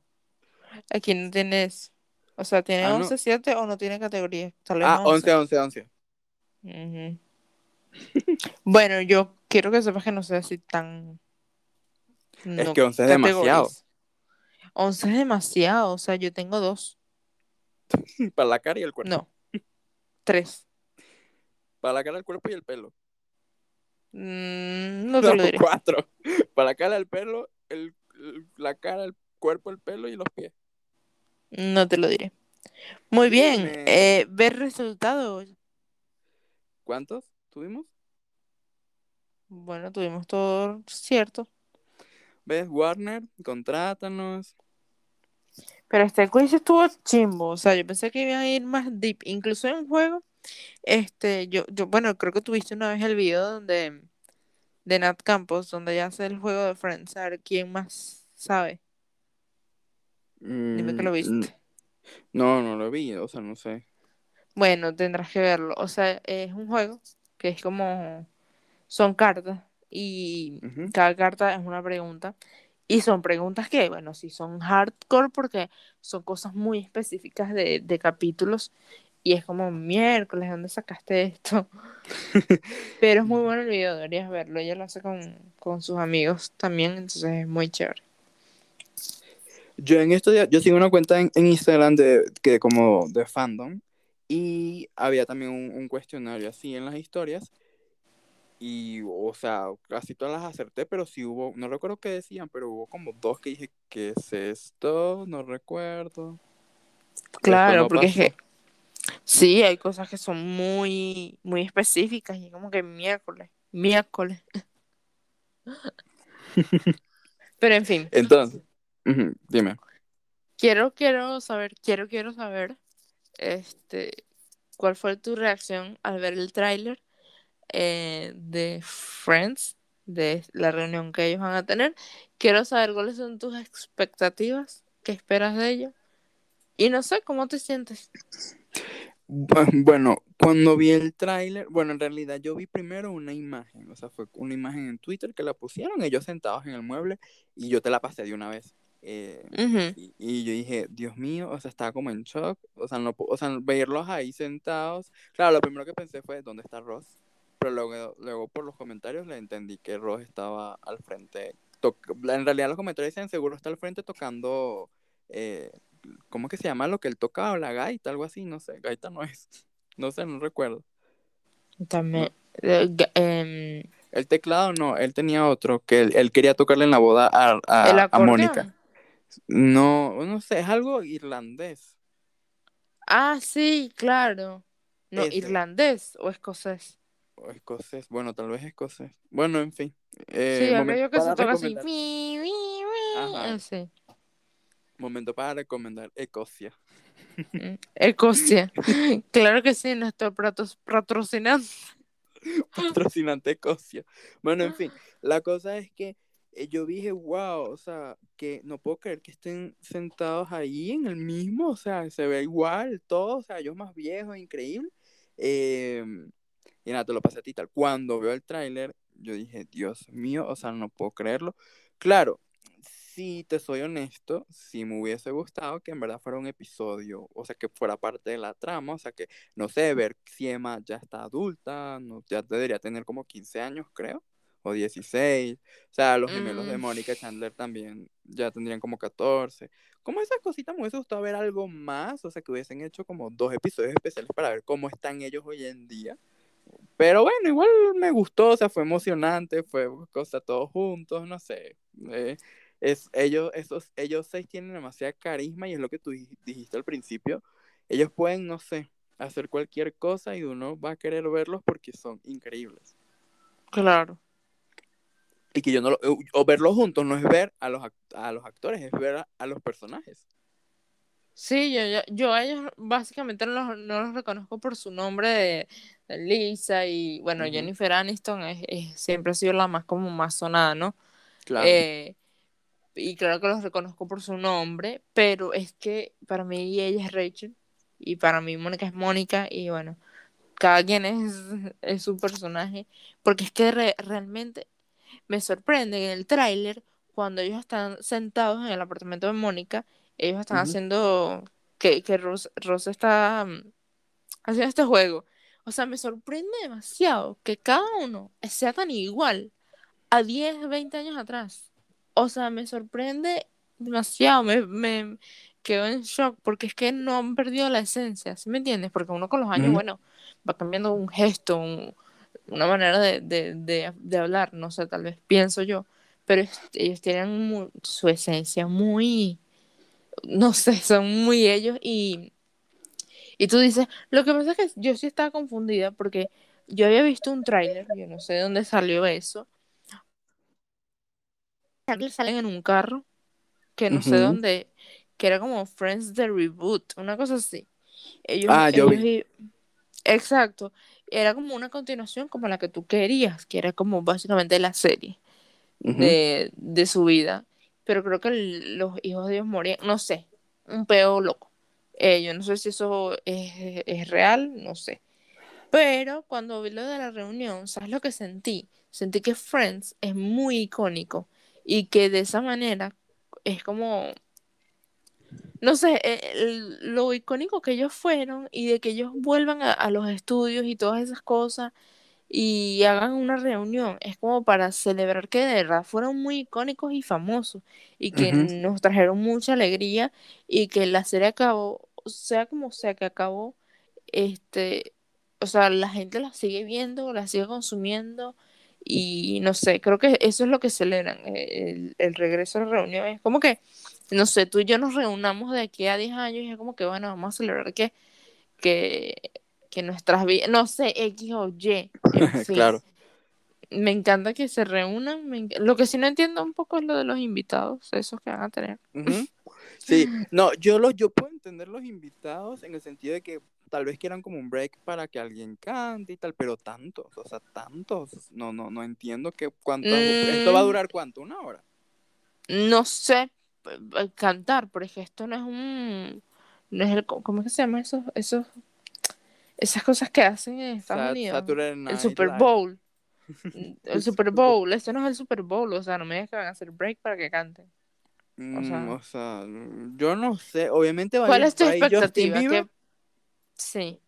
Aquí no tienes. O sea, ¿tiene ah, 11, 7 o no tiene categoría? ah, 11, 11, 11. bueno, yo quiero que sepas que no sé si tan. es que 11 es demasiado. 11 es demasiado, o sea, yo tengo dos. Para la cara y el cuerpo. No. Tres. Para la cara, el cuerpo y el pelo. Mm, no te lo diré. Cuatro. Para la cara, el pelo, el, la cara, el cuerpo, el pelo y los pies. No te lo diré. Muy bien. Eh, ver resultados. ¿Cuántos tuvimos? Bueno, tuvimos todo cierto. ¿Ves? Warner, contrátanos. Pero este quiz estuvo chimbo. O sea, yo pensé que iba a ir más deep. Incluso en juego. Este, yo, yo, bueno, creo que tuviste una vez el video donde de Nat Campos, donde ya hace el juego de Friends, a ver quién más sabe. Dime que lo mm, viste. No, no lo vi, o sea, no sé. Bueno, tendrás que verlo. O sea, es un juego que es como. Son cartas y cada carta es una pregunta. Y son preguntas que, bueno, sí son hardcore porque son cosas muy específicas de, de capítulos. Y es como miércoles, ¿dónde sacaste esto? Pero es muy bueno el video, deberías verlo. Ella lo hace con, con sus amigos también, entonces es muy chévere. Yo en estos días, yo sigo una cuenta en, Instagram de, que como de fandom y había también un, cuestionario así en las historias y, o sea, casi todas las acerté, pero sí hubo, no recuerdo qué decían, pero hubo como dos que dije, ¿qué es esto? No recuerdo. Claro, porque es que sí, hay cosas que son muy, muy específicas y como que miércoles, miércoles. pero en fin. Entonces, Dime. Quiero, quiero saber, quiero, quiero saber, este, ¿cuál fue tu reacción al ver el tráiler eh, de Friends, de la reunión que ellos van a tener? Quiero saber cuáles son tus expectativas, qué esperas de ello, y no sé, ¿cómo te sientes? Bueno, cuando vi el tráiler, bueno, en realidad yo vi primero una imagen, o sea, fue una imagen en Twitter que la pusieron ellos sentados en el mueble y yo te la pasé de una vez. Eh, y, yo dije, Dios mío, o sea, estaba como en shock, o sea, no, o sea, verlos ahí sentados. Claro, lo primero que pensé fue, ¿dónde está Ross? Pero luego, luego por los comentarios le entendí que Ross estaba al frente. en realidad los comentarios dicen, seguro está al frente tocando, eh, ¿cómo que se llama lo que él tocaba? La gaita, algo así, no sé, gaita no es, no sé, no recuerdo. También, eh, em, el teclado no, él tenía otro que él, quería tocarle en la boda a, a, a Mónica. No, no sé, es algo irlandés. Ah, sí, claro. No, irlandés o escocés. O escocés, bueno, tal vez escocés. Bueno, en fin. Eh, sí, aquello que se toca así. Sí. Momento para recomendar Escocia. Mm, Escocia. claro que sí, nuestro patrocinante. Patrocinante Escocia. Bueno, en fin, la cosa es que eh, yo dije, wow, o sea, que no puedo creer que estén sentados ahí en el mismo, o sea, se ve igual todo, o sea, yo más viejo, increíble. Em, y nada, te lo pasé a ti tal. Cuando veo el tráiler, yo dije, Dios mío, o sea, no puedo creerlo. Claro, si te soy honesto, si me hubiese gustado que en verdad fuera un episodio, o sea, que fuera parte de la trama, o sea, que, no sé, ver si Emma ya está adulta, no, ya debería tener como 15 años, creo o 16. O sea, los gemelos de mm. Mónica Chandler también ya tendrían como 14. Como esas cositas me hubiese gustado ver algo más, o sea, que hubiesen hecho como dos episodios especiales para ver cómo están ellos hoy en día. Pero bueno, igual me gustó, o sea, fue emocionante, fue cosa todos juntos, no sé. Eh, es, ellos, esos, ellos seis tienen demasiada carisma y es lo que tú dijiste al principio. Ellos pueden, no sé, hacer cualquier cosa y uno va a querer verlos porque son increíbles. Claro y que yo no lo, o verlos juntos no es ver a los, a los actores, es ver a, los personajes. Sí, yo, yo, a ellos básicamente no los, no los reconozco por su nombre de, Lisa y bueno, Jennifer Aniston es, siempre ha sido la más como más sonada, ¿no? Claro. Eh, y claro que los reconozco por su nombre, pero es que para mí ella es Rachel y para mí Mónica es Mónica y bueno, cada quien es, es su personaje, porque es que realmente me sorprende en el tráiler cuando ellos están sentados en el apartamento de Mónica, ellos están haciendo que, que Ross, está mm, haciendo este juego. O sea, me sorprende demasiado que cada uno sea tan igual a 10, 20 años atrás. O sea, me sorprende demasiado, me, me quedo en shock porque es que no han perdido la esencia, ¿sí me entiendes? Porque uno con los años, bueno, va cambiando un gesto, una manera de, de, de, hablar, no sé, tal vez pienso yo, pero ellos tienen su esencia muy, no sé, son muy ellos y, y tú dices, lo que pasa es que yo sí estaba confundida porque yo había visto un tráiler, yo no sé de dónde salió eso, salen en un carro que no sé dónde, que era como Friends the Reboot, una cosa así. Ellos, ah, yo vi. Exacto. Era como una continuación como la que tú querías, que era como básicamente la serie de, de, su vida. Pero creo que los hijos de Dios morían, no sé, un peo loco. Eh, yo no sé si eso es, es real, no sé. Pero cuando vi lo de la reunión, ¿sabes lo que sentí? Sentí que Friends es muy icónico y que de esa manera es como no sé, eh, lo icónico que ellos fueron y de que ellos vuelvan a, los estudios y todas esas cosas y hagan una reunión, es como para celebrar que de verdad fueron muy icónicos y famosos y que nos trajeron mucha alegría y que la serie acabó, sea como sea que acabó, este, o sea, la gente la sigue viendo, la sigue consumiendo y no sé, creo que eso es lo que celebran, eh, el, el regreso a la reunión, es como que no sé, tú y yo nos reunamos de aquí a 10 años y es como que, bueno, vamos a celebrar que, que, que nuestras vidas, no sé, X o Y. claro. Me encanta que se reúnan. Lo que sí no entiendo un poco es lo de los invitados, esos que van a tener. Sí, no, yo, los, yo puedo entender los invitados en el sentido de que tal vez quieran como un break para que alguien cante y tal, pero tantos, o sea, tantos. No, no, no entiendo que cuánto. ¿Esto va a mm. durar cuánto? ¿Una hora? No sé, eh, cantar, porque esto no es un, no es el, ¿cómo es que se llama eso? Esos, esas cosas que hacen en Estados Unidos. El Super Bowl. el Super Bowl, esto no es el Super Bowl, o sea, no me digas que van a hacer break para que canten. O sea, mm, yo no sé, obviamente ¿Cuál es tu expectativa? Sí.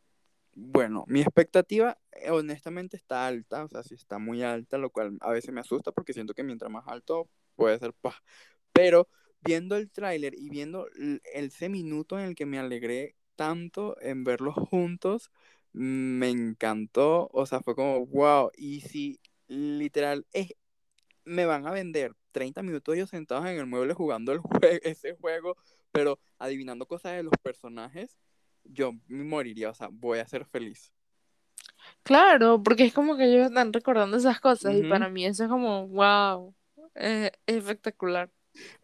Bueno, mi expectativa eh, honestamente está alta, o sea, sí está muy alta, lo cual a veces me asusta porque siento que mientras más alto puede ser pa. Pero viendo el tráiler y viendo ese minuto en el que me alegré tanto en verlos juntos, me encantó, o sea, fue como, wow, y si literal es, me van a vender 30 minutos ellos sentados en el mueble jugando el ese juego, pero adivinando cosas de los personajes, yo me moriría, o sea, voy a ser feliz. Claro, porque es como que ellos están recordando esas cosas y para mí eso es como, wow, es espectacular.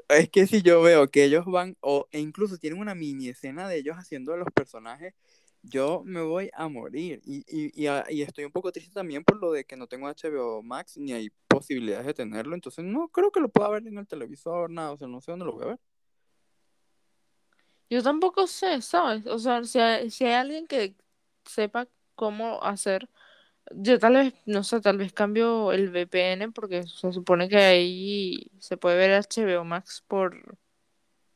Es que si yo veo que ellos van, o e incluso tienen una mini escena de ellos haciendo los personajes, yo me voy a morir. Y, y, y, estoy un poco triste también por lo de que no tengo HBO Max ni hay posibilidades de tenerlo. Entonces no creo que lo pueda ver en el televisor, nada. O sea, no sé dónde lo voy a ver. Yo tampoco sé, ¿sabes? O sea, si hay, si hay alguien que sepa cómo hacer yo tal vez, no sé, tal vez cambio el VPN porque se supone que ahí se puede ver HBO Max por,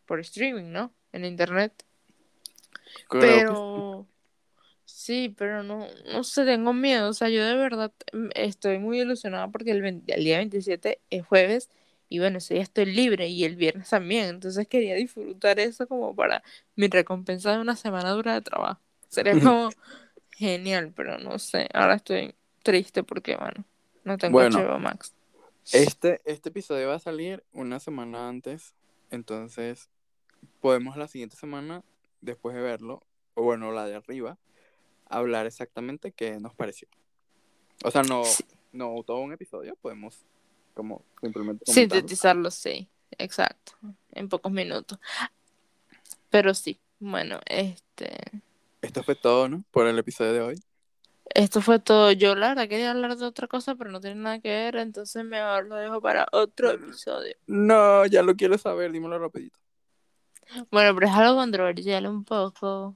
por streaming, ¿no? En internet. pero sí, pero no, no sé, tengo miedo. O sea, yo de verdad mm, estoy muy ilusionada porque el, el día 27 es jueves y bueno, ese día estoy libre y el viernes también. Entonces quería disfrutar eso como para mi recompensa de una semana dura de trabajo. Sería como genial, pero no sé. Ahora estoy triste porque, bueno, no tengo bueno, Max. Este, este episodio va a salir una semana antes, entonces podemos la siguiente semana, después de verlo, o bueno, la de arriba, hablar exactamente qué nos pareció. O sea, no, no todo un episodio, podemos como simplemente sintetizarlo, sí, exacto, en pocos minutos. Pero sí, bueno, este esto fue todo, ¿no? Por el episodio de hoy. Esto fue todo. Yo, la verdad, quería hablar de otra cosa, pero no tiene nada que ver, entonces me lo dejo para otro episodio. No, ya lo quiero saber, dímelo rapidito. Bueno, pero es algo controversial un poco.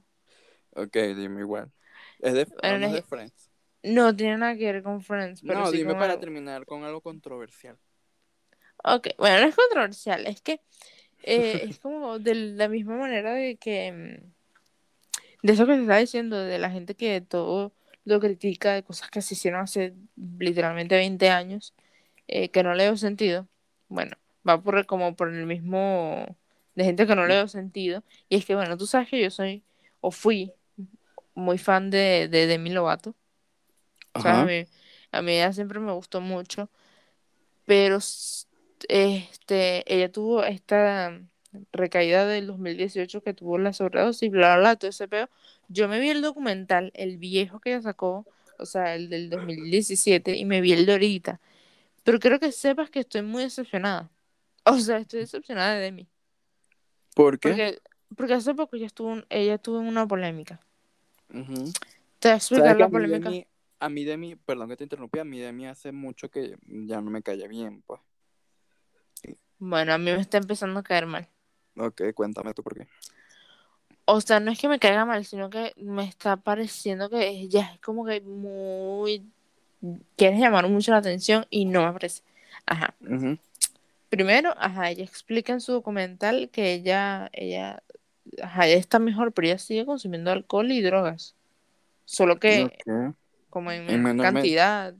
Ok, dime igual. Es de, de Friends. No tiene nada que ver con Friends. Pero no, dime para terminar con algo controversial. Ok, bueno, no es controversial, es que eh, es como de la misma manera de que, mm, de eso que te estaba diciendo, de la gente que todo lo critica, de cosas que se hicieron hace literalmente 20 años, eh, que no le dio sentido. Bueno, va por como por el mismo de gente que no le dio sentido. Y es que, bueno, tú sabes que yo soy, o fui, muy fan de, de Demi Lovato. O sea, a mí, a mí ella siempre me gustó mucho. Pero este, ella tuvo esta recaída del 2018 que tuvo la sobredosis y bla, bla, bla, todo ese pedo. Yo me vi el documental, el viejo que ella sacó, o sea, el del 2017, y me vi el de ahorita. Pero quiero que sepas que estoy muy decepcionada. O sea, estoy decepcionada de Demi. ¿Por qué? Porque, hace poco ella estuvo, ella tuvo una polémica. Te voy a explicar la polémica. A mí, Demi, perdón que te interrumpí, a mí Demi hace mucho que ya no me cae bien, pues. Bueno, a mí me está empezando a caer mal. Ok, cuéntame tú por qué. O sea, no es que me caiga mal, sino que me está pareciendo que ya es como que muy... Quieres llamar mucho la atención y no me parece. Ajá. Primero, ajá, ella explica en su documental que ella, ella, ajá, ella está mejor, pero ella sigue consumiendo alcohol y drogas. Solo que como en, cantidad.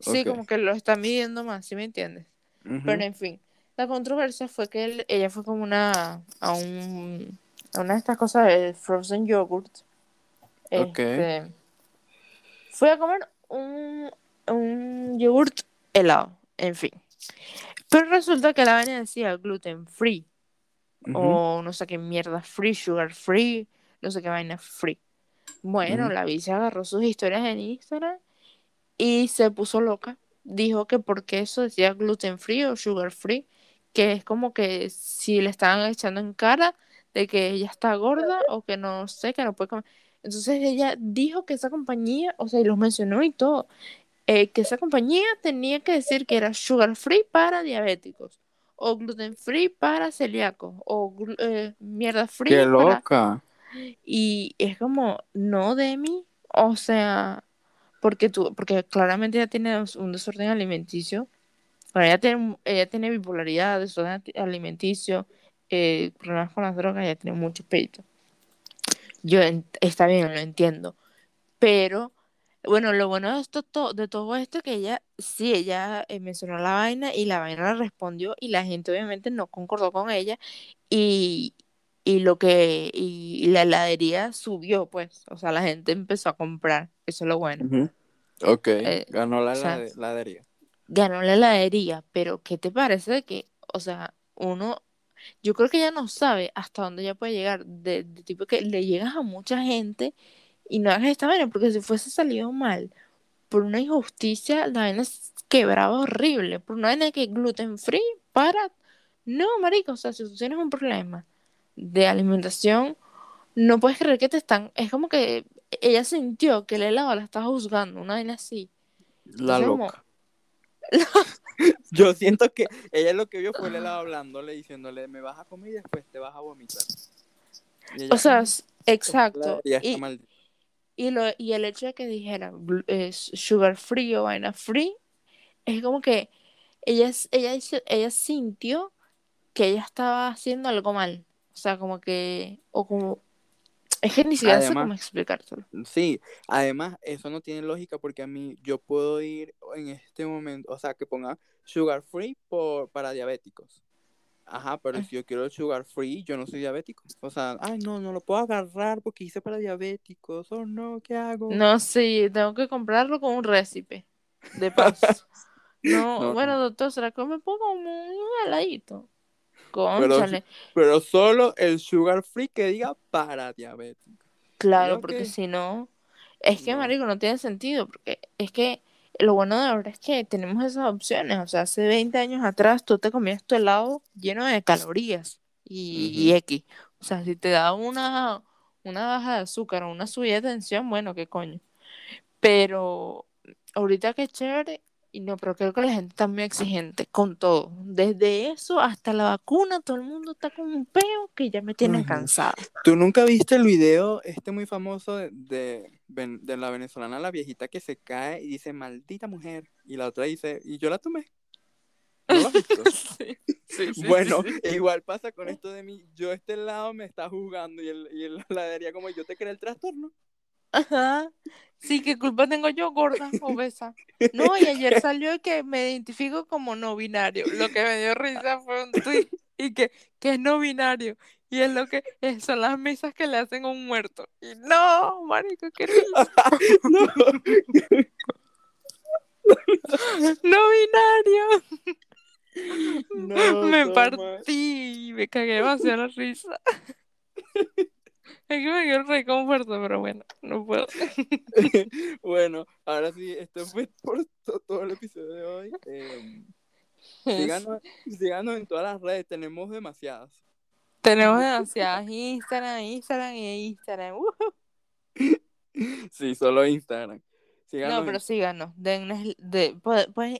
Sí, como que lo está midiendo más, ¿sí me entiendes? Pero en fin, la controversia fue que ella fue como una a un a una de estas cosas de frozen yogurt. Este, fue a comer un, un yogurt helado, en fin. Pero resulta que la vaina decía gluten free. O no sé qué mierda free, sugar free, no sé qué vaina free. Bueno, la se agarró sus historias en Instagram y se puso loca. Dijo que porque eso decía gluten free o sugar free, que es como que si le estaban echando en cara de que ella está gorda o que no sé, que no puede comer. Entonces ella dijo que esa compañía, o sea, y los mencionó y todo, eh, que esa compañía tenía que decir que era sugar free para diabéticos, o gluten free para celíacos, o eh, mierda free. ¡Qué loca! Y es como, no de mí, o sea, porque tú, porque claramente ella tiene un desorden alimenticio, ella tiene, ella tiene bipolaridad, desorden alimenticio, eh, problemas con las drogas, ella tiene mucho peito. Yo, está bien, lo entiendo, pero bueno, lo bueno de, esto, de todo esto es que ella, sí, ella eh, mencionó la vaina y la vaina la respondió y la gente obviamente no concordó con ella y, y lo que, y, la heladería subió, pues, o sea, la gente empezó a comprar, eso es lo bueno. Ok, eh, ganó la heladería. Ganó la heladería, pero ¿qué te parece de que, o sea, uno, yo creo que ella no sabe hasta dónde ella puede llegar, de, de tipo que le llegas a mucha gente y no hagas esta vaina, porque si fuese salido mal por una injusticia, la vaina quebraba horrible, por una vaina que gluten free para... No, marico, o sea, si tú tienes un problema de alimentación, no puedes creer que te están... Es como que ella sintió que el helado la estaba juzgando, una vaina así. La loca. Yo siento que ella lo que vio fue el helado hablándole, diciéndole, me vas a comer y después te vas a vomitar. o sea, exacto. Y, y, lo, y el hecho de que dijera es sugar free o vaina free, es como que ella, ella, ella sintió que ella estaba haciendo algo mal. O sea, como que, o como, es que ni siquiera sé cómo explicártelo. Sí, además, eso no tiene lógica porque a mí yo puedo ir en este momento, o sea, que ponga sugar free por, para diabéticos. Ajá, pero si yo quiero sugar free, yo no soy diabético. O sea, ay, no, no lo puedo agarrar porque hice para diabéticos. Oh, no, ¿qué hago? No, sí, tengo que comprarlo con un récipe de paso. no, bueno, doctor, ¿será que me pongo un heladito? Pero, solo el sugar free que diga para diabéticos. Claro, porque si no, es que, marico, no tiene sentido, porque es que lo bueno de ahora es que tenemos esas opciones. O sea, hace 20 años atrás tú te comías tu helado lleno de calorías y, X. O sea, si te da una, una baja de azúcar o una subida de tensión, bueno, qué coño. Pero ahorita que es chévere, y no, pero creo que la gente está muy exigente con todo. Desde eso hasta la vacuna, todo el mundo está con un peo que ya me tienen cansada. ¿Tú nunca viste el video este muy famoso de, de, la venezolana, la viejita que se cae y dice, maldita mujer? Y la otra dice, y yo la tomé. ¿No visto? Sí, sí, bueno, igual pasa con esto de mí. Yo este lado me está juzgando y el, y el ladería como yo te creé el trastorno. Ajá. Sí, ¿qué culpa tengo yo, gorda, obesa? No, y ayer salió que me identifico como no binario. Lo que me dio risa fue un tweet y que, que es no binario. Y es lo que son las mesas que le hacen a un muerto. Y no, marico, qué risa. no. no binario. No, me partí y me cagué demasiado la risa. Es que me dio reconforto, pero bueno, no puedo. bueno, ahora sí, esto fue por todo el episodio de hoy. Eh, síganos, síganos, en todas las redes, tenemos demasiadas. Tenemos demasiadas. Instagram, Instagram y Instagram. Sí, solo Instagram. no, pero síganos. De, pueden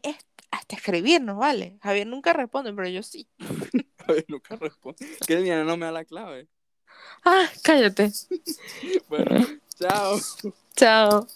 hasta escribirnos, ¿vale? Javier nunca responde, pero yo sí. Javier nunca responde. Que el no me da la clave. Ah, cállate. bueno, chao. Chao.